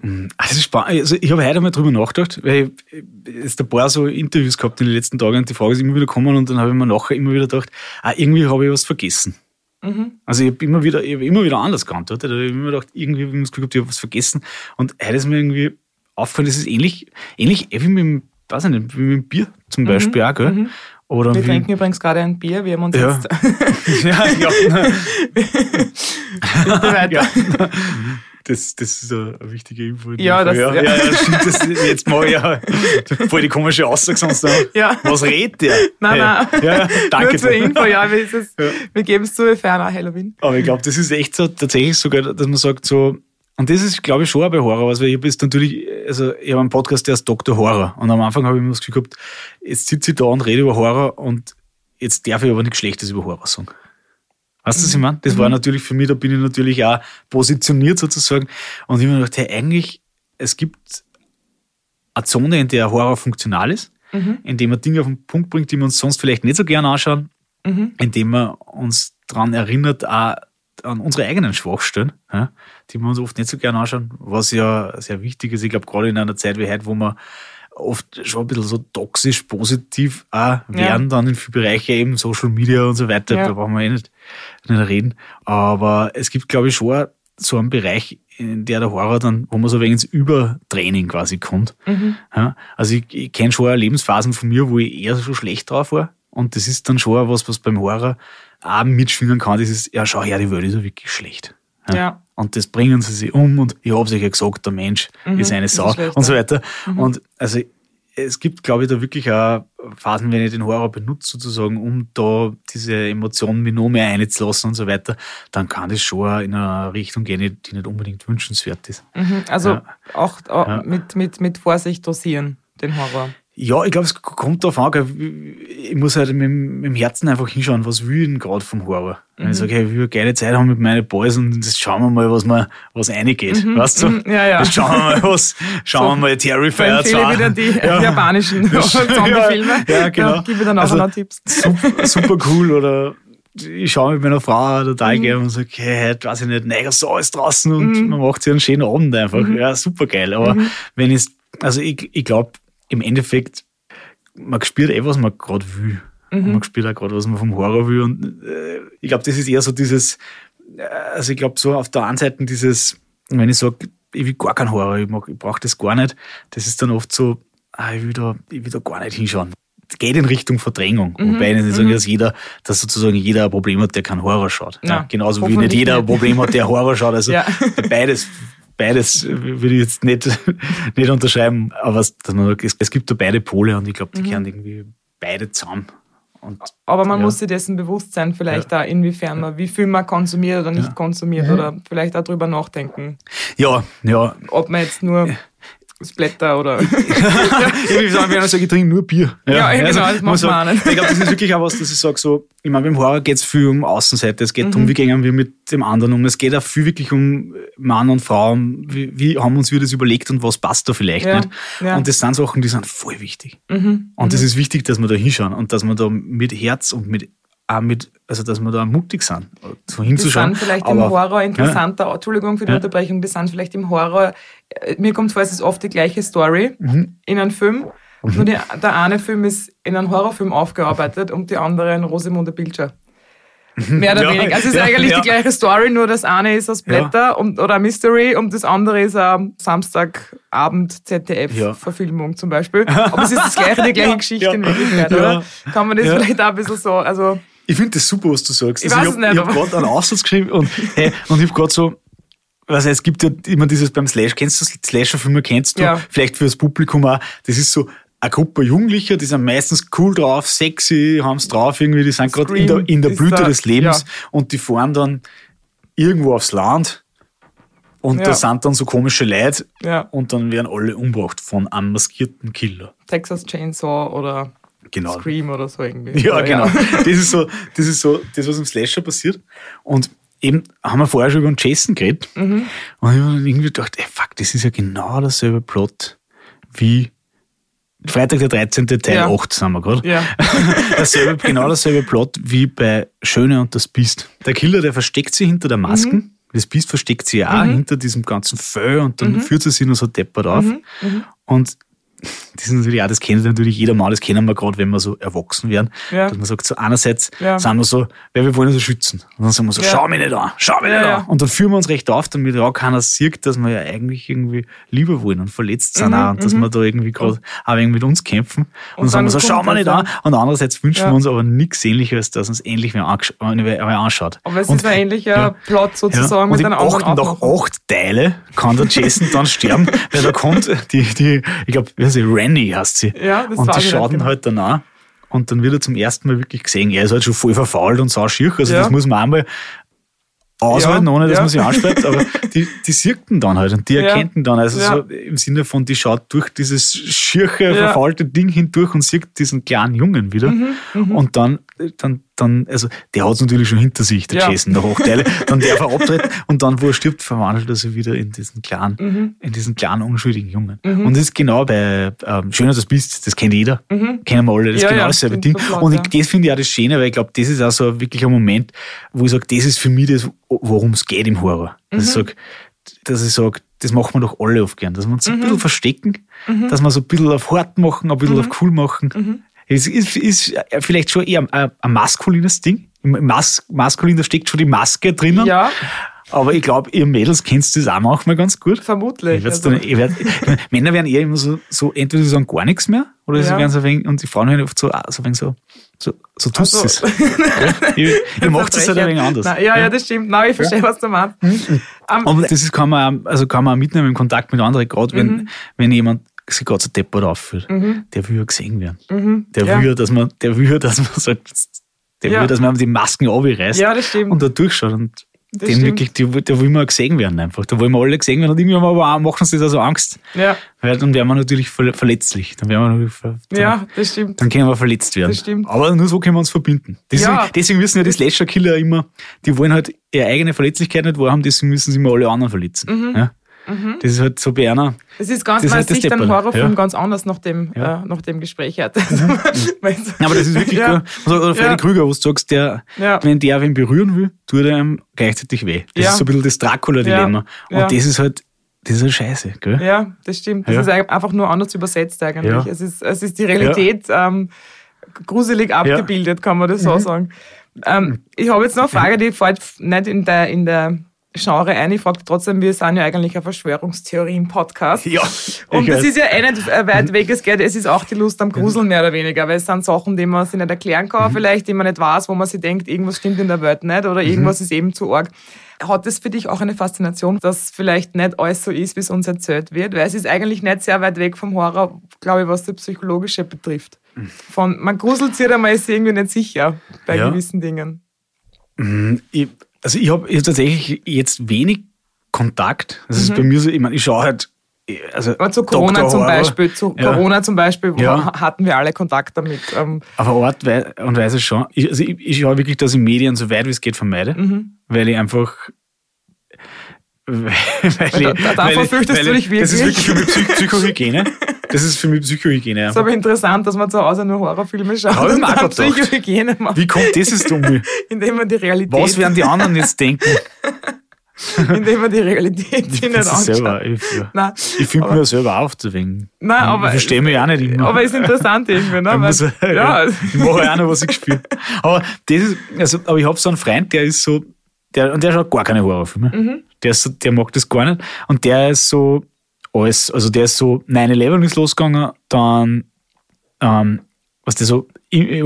hm, ah. Also ich habe heute mal drüber nachgedacht, weil ich jetzt ein paar so Interviews gehabt in den letzten Tagen und die Frage ist immer wieder gekommen und dann habe ich mir nachher immer wieder gedacht, ah, irgendwie habe ich was vergessen. Mhm. Also ich habe immer wieder, ich hab immer wieder anders geantwortet. Ich habe immer gedacht, irgendwie habe ich das Gefühl gehabt, ich habe was vergessen. Und heute ist mir irgendwie aufgefallen, das ist ähnlich, ähnlich wie mit dem, weiß ich nicht, wie mit dem Bier zum mhm. Beispiel auch, gell? Mhm. Oder wir wie, trinken übrigens gerade ein Bier, wir haben uns ja. jetzt. ja, ja. Bitte weiter. Ja. Das, das ist eine, wichtige Info. Ja, das, ja, ja. ja, stimmt. Das, jetzt mal ja voll die komische Aussage sonst noch. Ja. Was redet der? Nein, nein. Ja, danke. Nur zur Info, ja, wir, es, ja. wir geben es zu, auch Halloween. Aber ich glaube, das ist echt so, tatsächlich sogar, dass man sagt so, und das ist, glaube ich, schon bei Horror was, weil ich habe jetzt natürlich, also ich habe einen Podcast, der ist Dr. Horror. Und am Anfang habe ich mir das Gefühl gehabt, jetzt sitze ich da und rede über Horror und jetzt darf ich aber nichts Schlechtes über Horror sagen. Weißt du, was ich mhm. meine? Das war mhm. natürlich für mich, da bin ich natürlich auch positioniert sozusagen. Und ich habe mir gedacht, hey, eigentlich, es gibt eine Zone, in der Horror funktional ist, mhm. indem man Dinge auf den Punkt bringt, die wir uns sonst vielleicht nicht so gerne anschauen, mhm. indem man uns daran erinnert, auch an unsere eigenen Schwachstellen, die wir uns oft nicht so gerne anschauen, was ja sehr wichtig ist. Ich glaube, gerade in einer Zeit wie heute, wo man oft schon ein bisschen so toxisch positiv auch werden, ja. dann in vielen Bereichen eben Social Media und so weiter, ja. da brauchen wir eh nicht, nicht reden. Aber es gibt, glaube ich, schon so einen Bereich, in der der Horror dann, wo man so wegen ins Übertraining quasi kommt. Mhm. Ja, also ich, ich kenne schon Lebensphasen von mir, wo ich eher so schlecht drauf war. Und das ist dann schon was, was beim Horror auch mitschwingen kann. Das ist, ja, schau her, die Welt ist ja wirklich schlecht. Ja. Und das bringen sie sich um und ich habe ja gesagt, der Mensch mhm, ist eine Sau ist und so weiter. Mhm. Und also es gibt, glaube ich, da wirklich auch Phasen, wenn ich den Horror benutze, sozusagen, um da diese Emotionen mir noch mehr einzulassen und so weiter, dann kann das schon in eine Richtung gehen, die nicht unbedingt wünschenswert ist. Mhm, also ja. auch, auch ja. mit, mit, mit Vorsicht dosieren, den Horror. Ja, ich glaube, es kommt darauf an. Ich muss halt mit, mit dem Herzen einfach hinschauen, was will ich denn gerade vom Horror. Wenn mhm. ich sage, hey, ich will eine geile Zeit haben mit meinen Boys und jetzt schauen wir mal, was man, was reingeht. Mhm. Weißt du? Mhm. Ja, ja. Jetzt schauen wir mal, was, schauen so, wir mal Terrifier 2. wieder die ja. japanischen Zombie-Filme. Ja, genau. Ja, gib mir dann auch also, noch Tipps. Super, super cool oder ich schaue mit meiner Frau total mhm. gerne und sage, hey, heute weiß ich nicht, nein, so ist draußen und mhm. man macht sich einen schönen Abend einfach. Mhm. Ja, super geil. Aber mhm. wenn ich, also ich, ich glaube, im Endeffekt, man spürt eh, was man gerade will. Mhm. man spürt auch gerade, was man vom Horror will. Und äh, ich glaube, das ist eher so dieses, äh, also ich glaube, so auf der einen Seite dieses, wenn ich sage, ich will gar keinen Horror, ich, ich brauche das gar nicht, das ist dann oft so, ah, ich, will da, ich will da gar nicht hinschauen. Das geht in Richtung Verdrängung. Mhm. Wobei ich nicht sagen, mhm. dass jeder, dass sozusagen jeder ein Problem hat, der keinen Horror schaut. Ja, genauso wie nicht jeder ein Problem hat, der Horror schaut. Also ja. beides beides würde ich jetzt nicht, nicht unterschreiben, aber es, es gibt da beide Pole und ich glaube, die mhm. kehren irgendwie beide zusammen. Und, aber man ja. muss sich dessen bewusst sein, vielleicht ja. auch inwiefern man, wie viel man konsumiert oder nicht ja. konsumiert oder vielleicht auch drüber nachdenken. Ja, ja. Ob man jetzt nur Splatter oder. ja, ich sage, ich trinke nur Bier. Ja, ja genau, das macht man auch nicht. Ich glaube, das ist wirklich auch was, dass ich sage, so, ich meine, beim Horror geht es viel um Außenseite, es geht mhm. darum, wie gehen wir mit dem anderen um, es geht auch viel wirklich um Mann und Frau, wie, wie haben uns wir das überlegt und was passt da vielleicht ja. nicht. Ja. Und das sind Sachen, die sind voll wichtig. Mhm. Und es mhm. ist wichtig, dass wir da hinschauen und dass wir da mit Herz und mit auch mit, also dass wir da mutig sind, so hinzuschauen. Die sind vielleicht Aber, im Horror interessanter, ja. Entschuldigung für die ja. Unterbrechung, die sind vielleicht im Horror, äh, mir kommt vor, es ist oft die gleiche Story mhm. in einem Film. Mhm. Nur die, der eine Film ist in einem Horrorfilm aufgearbeitet und die andere in Rosemunde Pilcher. Mhm. Mehr oder ja, weniger. Also es ist eigentlich die gleiche Story, nur das eine ist aus Blätter und, oder Mystery und das andere ist eine Samstagabend ZDF-Verfilmung zum Beispiel. Aber es ist das gleiche, die gleiche Geschichte in Wirklichkeit, oder? Kann man das vielleicht auch ein bisschen so, also ich finde das super, was du sagst. Ich, also ich habe hab gerade einen Aussatz geschrieben und, hey, und ich habe gerade so, was es gibt ja immer dieses beim Slash, kennst du Slasher-Filme, kennst du, ja. vielleicht für das Publikum auch, das ist so eine Gruppe Jugendlicher, die sind meistens cool drauf, sexy, haben es drauf irgendwie, die sind gerade in der, in der Blüte des Lebens ja. und die fahren dann irgendwo aufs Land und ja. da sind dann so komische Leute ja. und dann werden alle umgebracht von einem maskierten Killer. Texas Chainsaw oder genau. Scream oder so irgendwie. Ja, oder genau. das ist so, das ist so, das, was im Slasher passiert. Und eben haben wir vorher schon über den Jason geredet. Mhm. Und ich habe irgendwie gedacht, ey, fuck, das ist ja genau derselbe Plot wie Freitag der 13. Teil ja. 8 sind wir gerade. Ja. dasselbe, genau dasselbe Plot wie bei Schöne und das Biest. Der Killer, der versteckt sich hinter der Maske. Mhm. Das Biest versteckt sich auch mhm. hinter diesem ganzen Fell und dann mhm. führt sie sich nur so deppert auf. Mhm. Mhm. Und das ist natürlich auch, das kennt natürlich jeder mal, das kennen wir gerade, wenn wir so erwachsen werden. Ja. Dass man sagt, so einerseits ja. sind wir so, weil wir wollen uns so schützen. Und dann sagen wir so, ja. schau mich nicht an, schau mich nicht an. Und dann führen wir uns recht auf, damit auch keiner sieht, dass wir ja eigentlich irgendwie lieber wollen und verletzt sind mhm, auch und dass mhm. wir da irgendwie gerade auch irgendwie mit uns kämpfen. Und, und dann sagen wir so, schau mich nicht an. Und andererseits wünschen wir uns aber nichts ähnliches, dass uns endlich wer, anschaut. Aber es und, ist ein ähnlicher Plot sozusagen mit und einem anderen nach acht Teile kann der Jason dann sterben, weil da kommt die, die ich glaube, sie, Rennie heißt sie. Ja, das Und die schaut ihn halt danach. Und dann wird er zum ersten Mal wirklich gesehen. Er ist halt schon voll verfault und sauschier. Also ja. das muss man einmal aushalten, ja, ohne dass ja. man sich ansperrt, aber die, die sieht ihn dann halt und die ja. erkennt ihn dann. Also so im Sinne von, die schaut durch dieses schirche, verfaulte Ding hindurch und sieht diesen kleinen Jungen wieder. Mhm, mhm. und dann, dann dann, also der hat es natürlich schon hinter sich, der ja. Jason, der Hochteile, dann darf er abtreten und dann, wo er stirbt, verwandelt er sich wieder in diesen kleinen, mhm. in diesen kleinen, unschuldigen Jungen. Mhm. Und das ist genau bei ähm, Schöner das bist, das kennt jeder, mhm. kennen wir alle, das ja, ist genau ja, dasselbe Ding. Sofort, und ich, das finde ich auch das Schöne, weil ich glaube, das ist auch so wirklich ein Moment, wo ich sage, das ist für mich das, worum es geht im Horror. Dass ich mhm. sage, dass ich sage, das machen wir doch alle oft gern, dass wir uns ein mhm. bisschen verstecken, mhm. dass wir so ein bisschen auf hart machen, ein bisschen auf cool machen. Es ist, ist vielleicht schon eher ein, ein maskulines Ding. Mas Maskulin, da steckt schon die Maske drinnen. Ja. Aber ich glaube, ihr Mädels kennst das auch manchmal ganz gut. Vermutlich. Also. Dann, werd, Männer werden eher immer so, so, entweder sie sagen gar nichts mehr, oder ja. sie werden so ein wenig, und die Frauen werden oft so, so wenig so, so, so tust also. es. ihr, ihr macht es halt ein wenig anders. Nein, ja, ja, das stimmt. Nein, ich verstehe, ja. was du meinst. Mhm. Um, Aber das ist, kann man, also kann man auch mitnehmen im Kontakt mit anderen, gerade wenn, mhm. wenn jemand sich gerade so deppert aufführt, mhm. der will ja gesehen werden. Mhm. Der, ja. will, dass man, der will, dass man sagt, der ja. will, dass man die Masken abreißt ja, das stimmt. und da durchschaut. Und das den wirklich, die, da will man gesehen werden einfach. Da wollen wir alle gesehen werden und irgendwie aber auch, machen sie da so Angst. Ja. Weil dann wären wir natürlich verletzlich. Dann wären wir natürlich, dann, ja, das stimmt. Dann können wir verletzt werden. Das stimmt. Aber nur so können wir uns verbinden. Deswegen, ja. deswegen müssen ja die Slasher-Killer immer, die wollen halt ihre eigene Verletzlichkeit nicht wahrhaben, deswegen müssen sie immer alle anderen verletzen. Mhm. Ja? Mhm. Das ist halt so bei einer. Es ist ganz, man halt sieht einen Horrorfilm ja. ganz anders nach dem, ja. äh, nach dem Gespräch heute. Mhm. aber das ist wirklich ja. cool. Also, oder Freddy Krüger, wo du sagst, der, wenn der wen berühren will, tut er ihm gleichzeitig weh. Das ist so ein bisschen das Dracula-Dilemma. Und das ist halt, das ist halt scheiße, gell? Ja, das stimmt. Das ist einfach nur anders übersetzt eigentlich. Es, ist, es ist die Realität ähm, gruselig abgebildet, kann man das so mhm. sagen. Ähm, ich habe jetzt noch eine Frage, die fällt nicht in der, in der Genre ein. Ich frage trotzdem, wir sind ja eigentlich ein Verschwörungstheorien-Podcast. Ja. Und das ist ja eh nicht weit weg. Es, geht, es ist auch die Lust am Gruseln mehr oder weniger, weil es sind Sachen, die man sich nicht erklären kann, mhm. vielleicht, die man nicht weiß, wo man sich denkt, irgendwas stimmt in der Welt nicht oder irgendwas mhm. ist eben zu arg. Hat es für dich auch eine Faszination, dass vielleicht nicht alles so ist, wie es uns erzählt wird? Weil es ist eigentlich nicht sehr weit weg vom Horror, glaube ich, was das Psychologische betrifft. Mhm. Von, man gruselt sich, aber man ist irgendwie nicht sicher bei ja. gewissen Dingen. Mhm. Ich, also ich habe tatsächlich jetzt wenig Kontakt. Das mhm. ist bei mir so, ich meine, ich schaue halt also Aber zu Corona zum Beispiel, zu ja. Corona zum Beispiel ja. hatten wir alle Kontakt damit. Ähm. Auf Art und Weise schon. Ich, also ich, ich schaue wirklich, dass ich Medien so weit wie es geht vermeide, mhm. weil ich einfach weil, da, davor fürchtest du dich wirklich. Das ist wirklich für mich Psych Psychohygiene. Das ist für mich Psychohygiene. Das ist aber interessant, dass man zu Hause nur Horrorfilme schaut Hab und dann Psychohygiene macht. Wie kommt das jetzt um mich? Indem man die Realität... Was werden die anderen jetzt denken? Indem man die Realität ich nicht anschaut. Selber, ich Nein, ich finde mir selber auf. Nein, aber, ich verstehe mich auch nicht immer. Aber es ist interessant irgendwie, ne? Weil, ja, ja, ich mache auch noch, was ich spüre. Aber das ist, also, aber ich habe so einen Freund, der ist so, der, und der schaut gar keine Horrorfilme. Mhm. Der, ist so, der mag das gar nicht. Und der ist so alles, also der ist so 9-11 ist losgegangen, dann ähm, was der so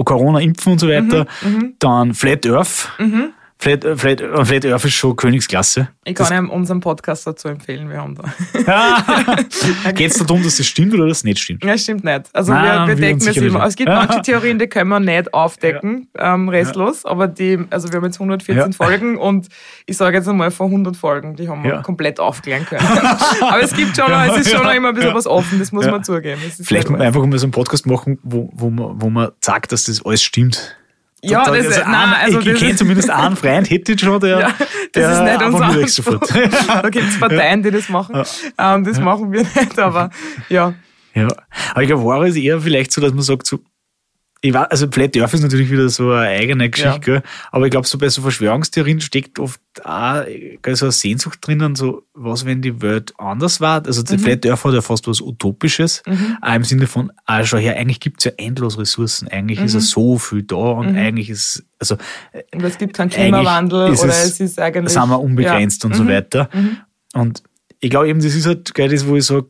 Corona impfen und so weiter, mhm, mhm, dann Flat Earth. Mhm. Flat, Flat, Flat Earth ist schon Königsklasse. Ich kann ihm unseren Podcast dazu empfehlen, wir haben da. Geht es darum, dass das stimmt oder das nicht stimmt? Ja, stimmt nicht. Also Nein, wir, wir decken es immer. Es gibt manche Theorien, die können wir nicht aufdecken, ja. ähm, restlos, ja. aber die, also wir haben jetzt 114 ja. Folgen und ich sage jetzt einmal von 100 Folgen, die haben wir komplett aufklären können. aber es gibt schon noch, es ist schon noch immer ein bisschen was offen, das muss man zugeben. Vielleicht einfach mal so einen Podcast machen, wo, wo, man, wo man sagt, dass das alles stimmt. Ja, das, also nein, also ich, ich kenne zumindest einen Freund, hätte ich schon, der. Ja, das der ist nicht unser Anspruch. Da gibt es Parteien, die das machen. Ja. Ähm, das ja. machen wir nicht, aber ja. Ja, aber ich glaube, Horror ist eher vielleicht so, dass man sagt, so, ich weiß, also Flat Earth ist natürlich wieder so eine eigene Geschichte, ja. aber ich glaube, so bei so Verschwörungstheorien steckt oft auch so eine Sehnsucht drinnen, so was, wenn die Welt anders war. Also mhm. Flat Earth hat ja fast was Utopisches, mhm. auch im Sinne von, ah, schau her, eigentlich gibt es ja endlos Ressourcen, eigentlich mhm. ist ja so viel da und mhm. eigentlich ist, also. Und es gibt keinen Klimawandel oder es, ist eigentlich. Sind wir unbegrenzt ja. und so mhm. weiter. Mhm. Und ich glaube eben, das ist halt geil, das, wo ich sage,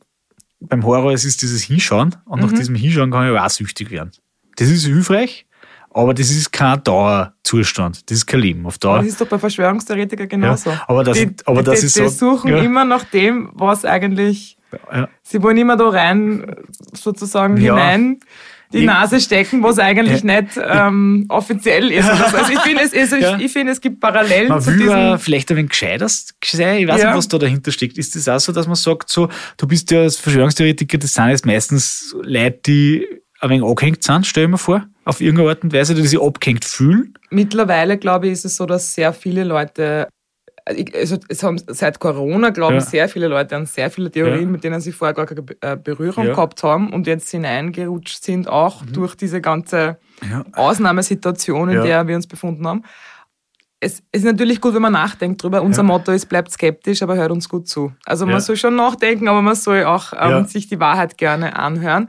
beim Horror, es ist dieses Hinschauen und nach diesem Hinschauen kann ich auch süchtig werden. Das ist hilfreich, aber das ist kein Dauerzustand. Das ist kein Leben auf Dauer. Das ist doch bei Verschwörungstheoretikern genauso. Ja, aber das, die, aber das die, ist die so. Die suchen ja. immer nach dem, was eigentlich. Ja. Sie wollen immer da rein, sozusagen hinein die Nase stecken, was eigentlich nicht ähm, offiziell ist. Also ich finde, es, also ich, ich find, es gibt Parallelen man zu will diesem... vielleicht ein wenig gescheiter sein. Ich weiß ja. nicht, was da dahinter steckt. Ist das auch so, dass man sagt, so, du bist ja als Verschwörungstheoretiker, das sind jetzt meistens Leute, die ein wenig angehängt sind, stell ich mir vor, auf irgendeine Art und Weise, die sich abgehängt fühlen? Mittlerweile, glaube ich, ist es so, dass sehr viele Leute also es haben seit Corona, glaube ich, sehr viele Leute an sehr viele Theorien, ja. mit denen sie vorher gar keine äh, Berührung ja. gehabt haben und jetzt hineingerutscht sind, auch mhm. durch diese ganze Ausnahmesituation, in der wir uns befunden haben. Es ist natürlich gut, wenn man nachdenkt drüber. Unser Motto ist, bleibt skeptisch, aber hört uns gut zu. Also man soll schon nachdenken, aber man soll auch ähm, sich die Wahrheit gerne anhören.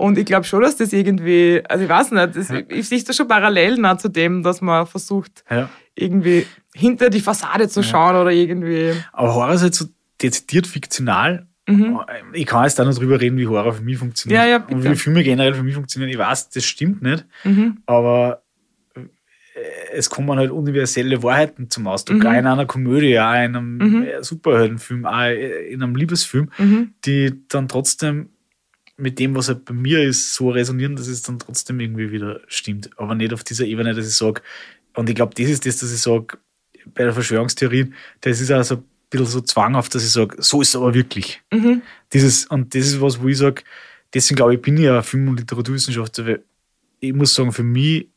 Und ich glaube schon, dass das irgendwie, also ich weiß nicht, das, ja. ich sehe da schon parallel nah zu dem, dass man versucht, ja. irgendwie hinter die Fassade zu schauen ja. oder irgendwie. Aber Horror ist halt so dezidiert fiktional. Mhm. Ich kann jetzt da noch drüber reden, wie Horror für mich funktioniert. Ja, ja, Und wie Filme generell für mich funktionieren. Ich weiß, das stimmt nicht. Mhm. Aber äh, es kommen halt universelle Wahrheiten zum Ausdruck. Mhm. Auch in einer Komödie, auch in einem mhm. Superheldenfilm, auch in einem Liebesfilm, mhm. die dann trotzdem mit dem, was halt bei mir ist, so resonieren, dass es dann trotzdem irgendwie wieder stimmt. Aber nicht auf dieser Ebene, dass ich sage, und ich glaube, das ist das, dass ich sage, bei der Verschwörungstheorie, das ist also ein bisschen so zwanghaft, dass ich sage, so ist es aber wirklich. Mhm. Dieses, und das ist was, wo ich sage, deswegen glaube ich, bin ich ja Film- und Literaturwissenschaftler, weil ich muss sagen, für mich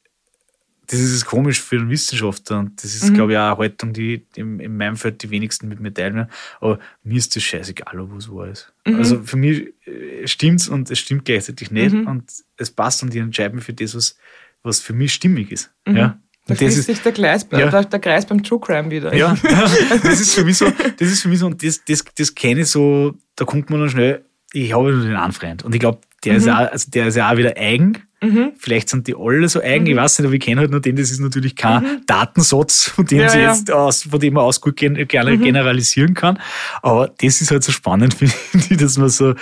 das ist komisch für einen Wissenschaftler und das ist, mhm. glaube ich, auch eine Haltung, die in, in meinem Feld die wenigsten mit mir teilen. Aber mir ist das scheißegal, ob es wahr ist. Mhm. Also für mich äh, stimmt es und es stimmt gleichzeitig nicht mhm. und es passt und ich entscheide mich für das, was, was für mich stimmig ist. Mhm. Ja? Da schließt sich der, Kreis, ja. der, der, Kreis beim True Crime wieder. Ja, das ist für mich so, das ist für mich so, und das, das, das kenne ich so, da kommt man dann schnell, ich habe nur den einen Freund und ich glaube, der, ist mhm. auch, also der ist ja auch wieder eigen Mhm. Vielleicht sind die alle so eigen, mhm. ich weiß nicht, aber ich kenne halt nur den, das ist natürlich kein mhm. Datensatz, von dem, ja, sie jetzt aus, von dem man aus gut gerne mhm. generalisieren kann. Aber das ist halt so spannend, finde ich, dass man so,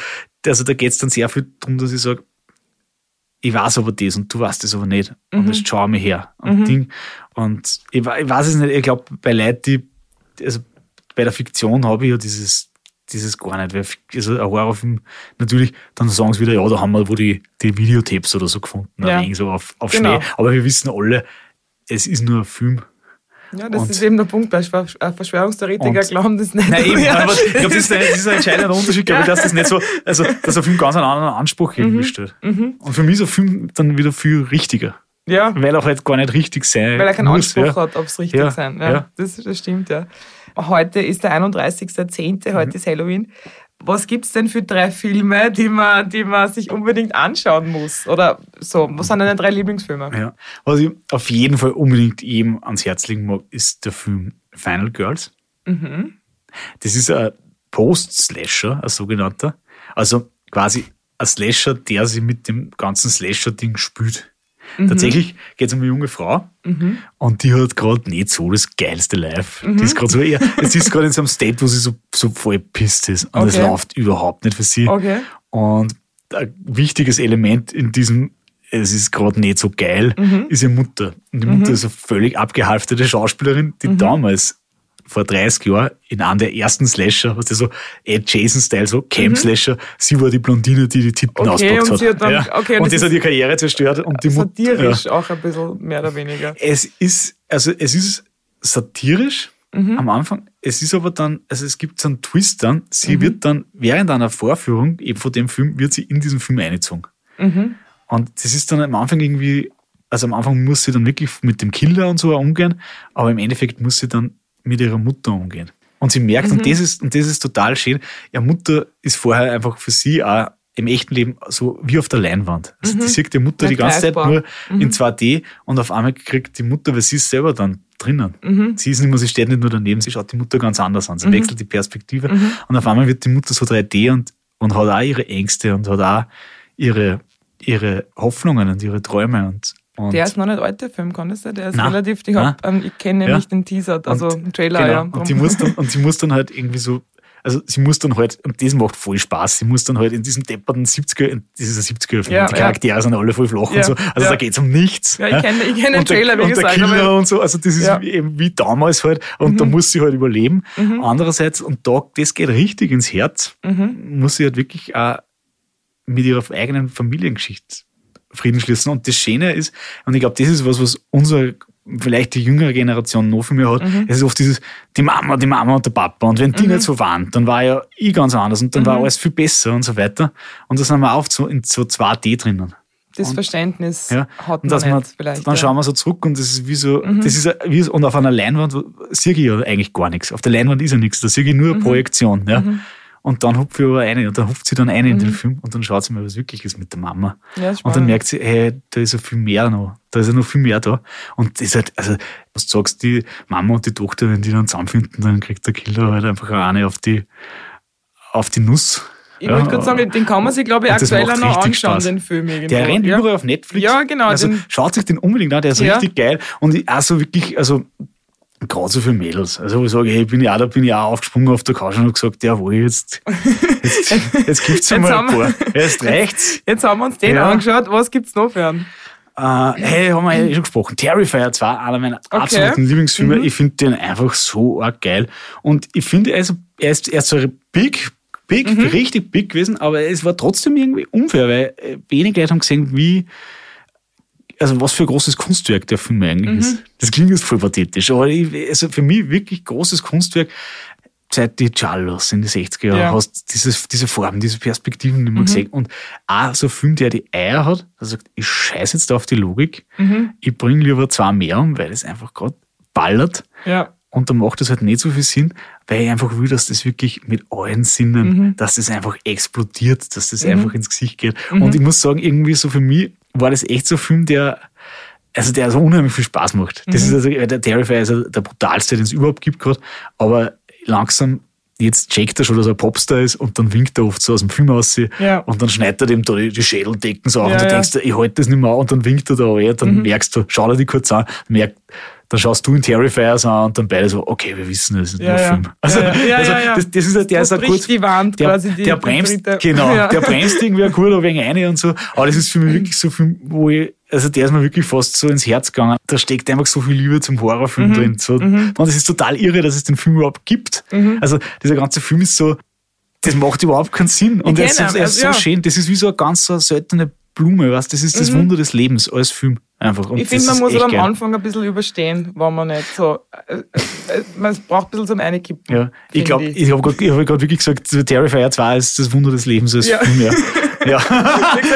also da geht es dann sehr viel darum, dass ich sage, ich weiß aber das und du weißt das aber nicht. Und jetzt schau mir her. Und, mhm. Ding. und ich, ich, weiß es nicht, ich glaube, bei Leuten, die, also bei der Fiktion habe ich ja dieses, dieses gar nicht. Weil also ein Horrorfilm, natürlich, dann sagen sie wieder, ja, da haben wir wo die, die Videotapes oder so gefunden, ja. so auf, auf genau. Schnee. Aber wir wissen alle, es ist nur ein Film. Ja, das und ist eben der Punkt. Bei äh, Verschwörungstheoretiker glauben das nicht. Nein, eben, aber ich glaube, das, ist ein, das ist ein entscheidender Unterschied, glaube ich, dass das nicht so, also, dass ein Film ganz einen anderen Anspruch irgendwie mhm. stellt. Mhm. Und für mich ist ein Film dann wieder viel richtiger. Ja. Weil er halt gar nicht richtig sein Weil er keinen muss, Anspruch ja. hat, ob es richtig ja. sein. Ja, ja. Das, das stimmt, ja. Heute ist der 31.10., heute mhm. ist Halloween. Was gibt es denn für drei Filme, die man, die man sich unbedingt anschauen muss? Oder so, was sind deine drei Lieblingsfilme? Ja. Was ich auf jeden Fall unbedingt jedem ans Herz legen mag, ist der Film Final Girls. Mhm. Das ist ein Post-Slasher, ein sogenannter. Also quasi ein Slasher, der sich mit dem ganzen Slasher-Ding spült. Mhm. Tatsächlich geht es um eine junge Frau mhm. und die hat gerade nicht so das geilste Life. Mhm. Die ist gerade so eher, es ist gerade in so einem State, wo sie so, so voll pisst ist und es läuft überhaupt nicht für sie. Okay. Und ein wichtiges Element in diesem es ist gerade nicht so geil, mhm. ist ihre Mutter. Und die Mutter mhm. ist eine völlig abgehalftete Schauspielerin, die mhm. damals vor 30 Jahren in einem der ersten Slasher, was der so Ed Jason-Style, so Camp-Slasher, mhm. sie war die Blondine, die die Titten okay, auspackt hat. Dann, ja. okay, und, und das, das hat ihre Karriere zerstört. Und die satirisch ja. auch ein bisschen, mehr oder weniger. Es ist, also es ist satirisch mhm. am Anfang, es ist aber dann, also es gibt so einen Twist dann, sie mhm. wird dann während einer Vorführung eben von dem Film, wird sie in diesen Film eingezogen. Mhm. Und das ist dann am Anfang irgendwie, also am Anfang muss sie dann wirklich mit dem Killer und so umgehen, aber im Endeffekt muss sie dann mit ihrer Mutter umgehen. Und sie merkt, mhm. und, das ist, und das ist total schön, ihre Mutter ist vorher einfach für sie auch im echten Leben so wie auf der Leinwand. Also mhm. die sieht die Mutter die ganze Zeit nur mhm. in 2D und auf einmal kriegt die Mutter, weil sie ist selber dann drinnen. Mhm. Sie ist nicht mehr, sie steht nicht nur daneben, sie schaut die Mutter ganz anders an. Sie mhm. wechselt die Perspektive mhm. und auf einmal wird die Mutter so 3D und, und hat auch ihre Ängste und hat auch ihre, ihre Hoffnungen und ihre Träume und und der ist noch nicht alt, der Film, kann das sein? Der ist nein, relativ, ich, hab, ähm, ich kenne ja. nicht den Teaser, also und, den Trailer. Genau. Ja, und, die muss dann, und sie muss dann halt irgendwie so, also sie muss dann halt, und das macht voll Spaß, sie muss dann halt in diesem depperten 70er, das ist ein 70er-Film, ja, die Charaktere ja. sind alle voll flach und so, also da geht es um nichts. Ja, ich kenne kenn den Trailer, wie und gesagt. Der Killer und so, also das ist eben wie damals halt, und mhm. da muss sie halt überleben. Mhm. Andererseits, und da, das geht richtig ins Herz, mhm. muss sie halt wirklich auch mit ihrer eigenen Familiengeschichte Frieden schließen. Und das Schöne ist, und ich glaube, das ist was, was unsere, vielleicht die jüngere Generation noch viel mehr hat, mhm. es ist oft dieses, die Mama, die Mama und der Papa. Und wenn die mhm. nicht so waren, dann war ja ich ganz anders und dann mhm. war alles viel besser und so weiter. Und da sind wir oft so in so 2D drinnen. Das und, Verständnis ja, hat man und nicht man, vielleicht. Dann ja. schauen wir so zurück und das ist wie so, mhm. das ist wie, und auf einer Leinwand sehe ich ja eigentlich gar nichts. Auf der Leinwand ist ja nichts, da sehe ich nur eine mhm. Projektion. Ja. Und dann hupfe ich aber eine und dann hupft sie dann eine mhm. in den mhm. Film und dann schaut sie mal, was wirklich ist mit der Mama. Ja, und dann merkt sie, hey, da ist ja viel mehr noch. Da ist ja noch viel mehr da. Und das ist halt, also, was du sagst, die Mama und die Tochter, wenn die dann zusammenfinden, dann kriegt der Killer halt einfach eine auf die, auf die Nuss. Ich ja, wollte gerade sagen, den kann man sich, glaube ich, aktuell noch anschauen, Spaß. den Film. Irgendwo. Der rennt ja. überall auf Netflix. Ja, genau. Also schaut sich den unbedingt an, der ist ja. richtig geil. Und auch so wirklich, also gerade so für Mädels. Also wo ich sage, hey, bin ich auch, da bin ich auch aufgesprungen auf der Couch und habe gesagt, jawohl, jetzt, jetzt, jetzt gibt's einmal ein paar. Jetzt reicht's. Jetzt haben wir uns den ja. angeschaut. Was gibt's noch für einen? Uh, hey, haben wir eh schon gesprochen. Terrifier 2, einer meiner okay. absoluten Lieblingsfilme. Mhm. Ich finde den einfach so arg geil. Und ich finde, also, er ist, er ist so big, big, mhm. richtig big gewesen, aber es war trotzdem irgendwie unfair, weil äh, wenige Leute haben gesehen, wie, also was für ein großes Kunstwerk der Film eigentlich mhm. ist. Das klingt jetzt voll pathetisch, aber ich, also für mich wirklich großes Kunstwerk. Seit die Giallos in den 60er Jahren ja. hast dieses, diese Formen, diese Perspektiven nicht mehr mhm. gesehen. Und auch so ein Film, der die Eier hat, der sagt, ich scheiße jetzt da auf die Logik, mhm. ich bringe lieber zwei mehr um, weil es einfach gerade ballert. Ja. Und dann macht das halt nicht so viel Sinn, weil ich einfach will, dass das wirklich mit allen Sinnen, mhm. dass das einfach explodiert, dass das mhm. einfach ins Gesicht geht. Mhm. Und ich muss sagen, irgendwie so für mich war das echt so ein Film, der also der so unheimlich viel Spaß macht. Das mhm. ist also, der Terrifier ist also der brutalste, den es überhaupt gibt gerade, aber langsam jetzt checkt er schon, dass er Popstar ist und dann winkt er oft so aus dem Film aus Ja. und dann schneidet er dem da die, Schädeldecken so auf Ja, und du ja. denkst, ich halte das nicht mehr an und dann winkt er da ja, dann Mhm. merkst du, schau dir die kurz an, merkt, dann schaust du in Terrifiers an und dann beide so, okay, wir wissen, das ist Ja, nur ein ja. Film. Also, Ja, ja. Also. Das, das ist, der Da ist auch gut. die Wand der, quasi, die- der die bremst, dritte. genau, der bremst irgendwie ein gut ein wenig rein und so. Aber das ist für mich wirklich so ein Film, wo ich, also der ist mir wirklich fast so ins Herz gegangen. Da steckt einfach so viel Liebe zum Horrorfilm Mhm. drin. So, Und es ist total irre, dass es den Film überhaupt gibt. Mhm. Also dieser ganze Film ist so, das macht überhaupt keinen Sinn. Und er ist, so, er ist so also, ja. schön. Das ist wie so eine ganz so eine seltene Blume, was? Das ist das Wunder des Lebens als Film. Einfach. Und Mhm. Ich finde, man muss aber am. Anfang ein bisschen überstehen, wenn man nicht so. Äh, äh, man braucht ein bisschen zum Einkippen. Ja, ich glaube, ich habe gerade hab wirklich gesagt, Terrifier 2 ist das Wunder des Lebens als Ja. Film. Ja. ja.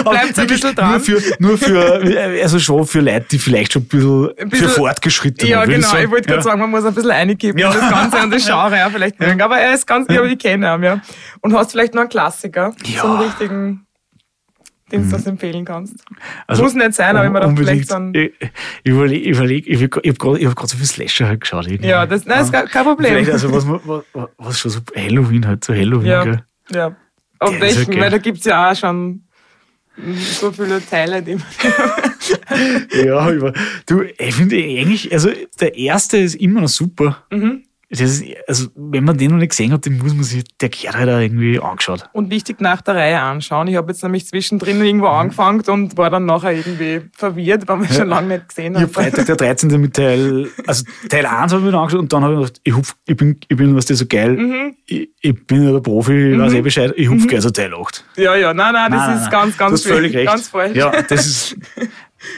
Bleibt ein bisschen dran. Nur für, nur für, also schon für Leute, die vielleicht schon ein bisschen, bisschen- für Fortgeschrittene. Ja, genau. sagen. Ich wollte gerade ja. sagen, man muss ein bisschen einkippen Ja. das Ganze und das Genre ja vielleicht mögen. Aber er ist ganz, ja, ich kenne ihn, ja. Und hast vielleicht noch einen Klassiker, Ja. so einen richtigen, du das empfehlen kannst. Also, muss nicht sein, aber dachte, unbedingt. vielleicht ein, Ich überlege, überleg, ich, ich habe gerade hab so viel Slasher halt geschaut. irgendwie. Ja, das- nein, ist kein- Problem. Vielleicht, also was, was, was schon so Halloween halt, so Halloween, ja, gell? ja. Auf welchen? okay. Weil da gibt es ja auch schon so viele Teile, die man Ja, aber du, ich finde eigentlich, also der erste ist immer noch super. Mhm. Ist, also, wenn man den noch nicht gesehen hat, den muss man sich, der gehört halt auch irgendwie angeschaut. und wichtig nach der Reihe anschauen. Ich habe jetzt nämlich zwischendrin irgendwo Mhm. angefangen und war dann nachher irgendwie verwirrt, weil man schon lange nicht gesehen Ich habe hat. Freitag der 13. mit Teil, also Teil 1 habe ich mir angeschaut und dann habe ich gedacht, ich, hupf, ich bin, ich bin was das so geil, Mhm. ich, ich bin ja der Profi, ich weiß eh Bescheid, ich hupf gleich so Teil 8. Ja, ja, nein, nein, das Nein, ist nein, ganz, ganz du hast völlig recht. ganz falsch. Ja, das ist,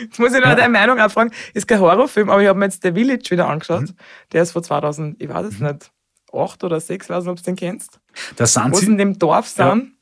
Jetzt muss ich noch deine Meinung abfragen. Ist kein Horrorfilm, aber ich habe mir jetzt The Village wieder angeschaut. Mhm. Der ist von 2000, ich weiß es nicht, 8 oder 6, weiß nicht, ob du den kennst. da sind Wo sie in dem Dorf Ja. sind.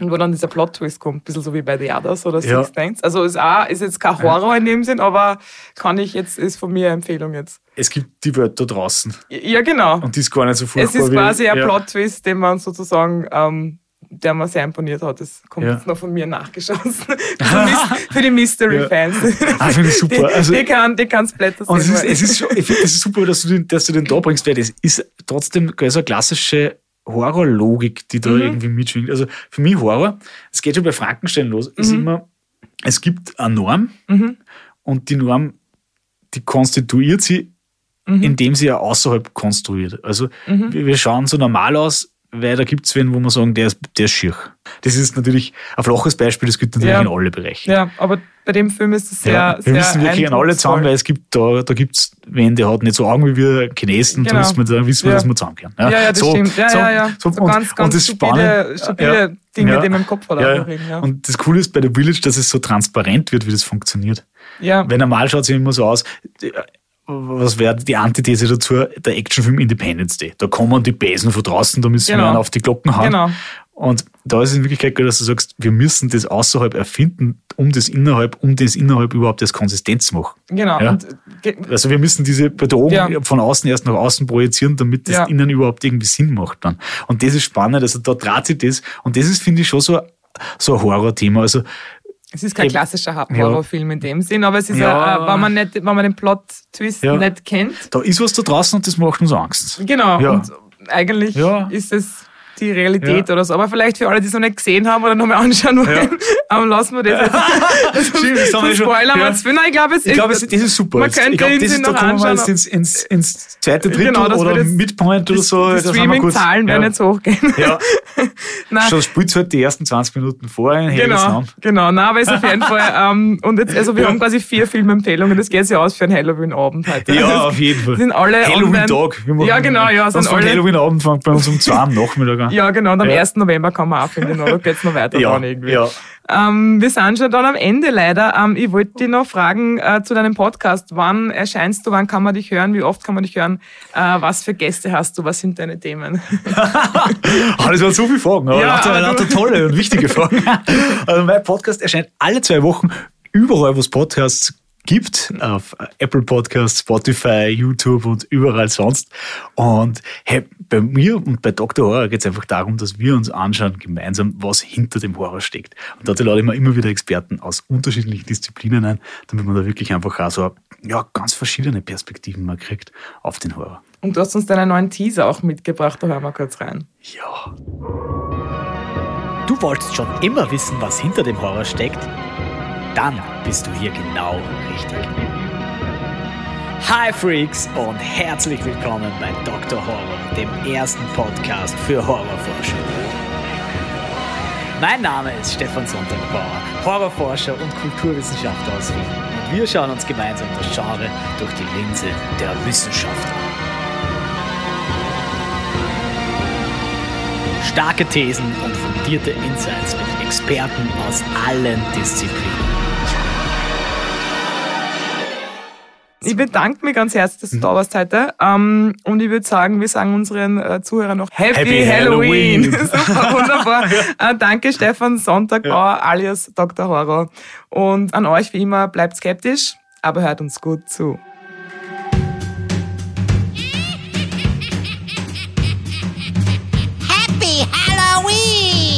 Und wo dann dieser Plot-Twist kommt, ein bisschen so wie bei The Others oder Ja. Six Sense. Also ist, auch, ist jetzt kein Horror in dem Sinn, aber kann ich jetzt, ist von mir eine Empfehlung jetzt. es gibt die Welt da draußen Ja, genau. und die ist gar nicht so furchtbar. Es ist wie- quasi ein ja. Plot-Twist, den man sozusagen, ähm, der mir sehr imponiert hat. Das kommt Ja. jetzt noch von mir nachgeschossen. für, die Mystery-Fans. Ah, finde ich super. Also- die kann die kann Splatter Und es sehen ist, es ist, schon, ich finde, es super, dass du, den, dass du den da bringst, weil das ist trotzdem so eine klassische Horrorlogik, die da Mhm. irgendwie mitschwingt. Also für mich Horror, es geht schon bei Frankenstein los, Mhm. ist immer, es gibt eine Norm und die Norm, die konstituiert sie, Mhm. indem sie ja außerhalb konstruiert. Also wir, wir schauen so normal aus, weil da gibt es wen, wo man sagen, der ist, der ist schier. Das ist natürlich ein flaches Beispiel, das gibt natürlich Ja. in alle Bereiche. Ja, aber bei dem Film ist es sehr, Ja, wir sehr müssen wirklich an alle zusammen, weil es gibt da, da gibt es wen, der hat nicht so Augen wie wir Chinesen, Genau. da wir, da wissen wir Ja. dass wir zusammenkehren. Ja, ja, das stimmt. Ja, ja, ja. So, und, ganz, ganz und das stupide, stupide Dinge, die man im Kopf hat. Ja, ja. Und das Coole ist bei The Village, dass es so transparent wird, wie das funktioniert. ja. Weil normal schaut es ja immer so aus, was wäre die Antithese dazu, der Actionfilm Independence Day. Da kommen die Besen von draußen, da müssen Genau. wir einen auf die Glocken hauen. Genau. Und da ist es in Wirklichkeit, dass du sagst, wir müssen das außerhalb erfinden, um das innerhalb, um das innerhalb überhaupt als Konsistenz zu machen. Genau. Ja. Also wir müssen diese Bedrohung Ja. von außen erst nach außen projizieren, damit das Ja. innen überhaupt irgendwie Sinn macht dann. Und das ist spannend, also da dreht sich das. Und das ist, finde ich, schon so, so ein Horrorthema. Also es ist kein Eben. klassischer Horrorfilm in dem Sinn, aber es ist, Ja. ja. wenn, man nicht, wenn man den Plot-Twist Ja. nicht kennt. da ist was da draußen und das macht uns Angst. Genau. Ja. Und eigentlich Ja. ist es die Realität Ja. oder so. Aber vielleicht für alle, die es noch nicht gesehen haben oder nochmal anschauen wollen, ähm, lassen wir das jetzt. Stimmt, das haben wir schon. Spoilern wir Ja. viel. Nein, ich glaube, es Ich glaube, das ist super. Man könnte ich glaube, das sich ist, da kommen wir jetzt ins, ins, ins zweite Drittel Genau, oder Midpoint oder so. Die kurz- Streaming-Zahlen werden ja. jetzt hochgehen. Ja, Nein. schon spielt halt die ersten 20 Minuten vor in Harrys Genau, genau. Nein, aber ist auf jeden Fall, ähm, und jetzt, also wir haben quasi vier Filmempfehlungen, das geht ja aus für einen Halloween-Abend heute. Ja, auf jeden Fall. Sind alle online- Halloween-Tag. Ja, genau, ja, sind alle- Halloween-Abend fängt bei uns um 2 am Nachmittag an. Ja, genau, und am Ja. 1. November kann man auch finden, oder geht's noch weiter ja, dann irgendwie. ja. Ähm, wir sind schon dann am Ende leider. Ähm, ich wollte dich noch fragen äh, zu deinem Podcast. Wann erscheinst du? Wann kann man dich hören? Wie oft kann man dich hören? Äh, was für Gäste hast du? Was sind deine Themen? Ah, das waren so viele Fragen, aber Ja, lauter, lauter tolle und wichtige Fragen. Also mein Podcast erscheint alle zwei Wochen überall, wo es Podcasts gibt, auf Apple Podcasts, Spotify, YouTube und überall sonst. Und hey, bei mir und bei Dr. Horror geht es einfach darum, dass wir uns anschauen gemeinsam, was hinter dem Horror steckt. Und dazu lade ich mir immer wieder Experten aus unterschiedlichen Disziplinen ein, damit wir da wirklich einfach auch so ja, ganz verschiedene Perspektiven man kriegt auf den Horror. Und du hast uns deinen neuen Teaser auch mitgebracht, da hören wir kurz rein. Ja. Du wolltest schon immer wissen, was hinter dem Horror steckt? Dann bist du hier genau richtig. Hi Freaks und herzlich willkommen bei Dr. Horror, dem ersten Podcast für Horrorforscher. Mein Name ist Stefan Sonntagbauer, Horrorforscher und Kulturwissenschaftler aus Wien. Und wir schauen uns gemeinsam das Genre durch die Linse der Wissenschaft an. Starke Thesen und fundierte Insights mit Experten aus allen Disziplinen. Ich bedanke mich ganz herzlich, dass du da warst heute. Um, und ich würde sagen, wir sagen unseren äh, Zuhörern noch Happy, Happy Halloween. Halloween. Super, wunderbar. uh, danke, Stefan Sonntagbauer ja. alias Dr. Horror. Und an euch wie immer, bleibt skeptisch, aber hört uns gut zu. Happy Halloween!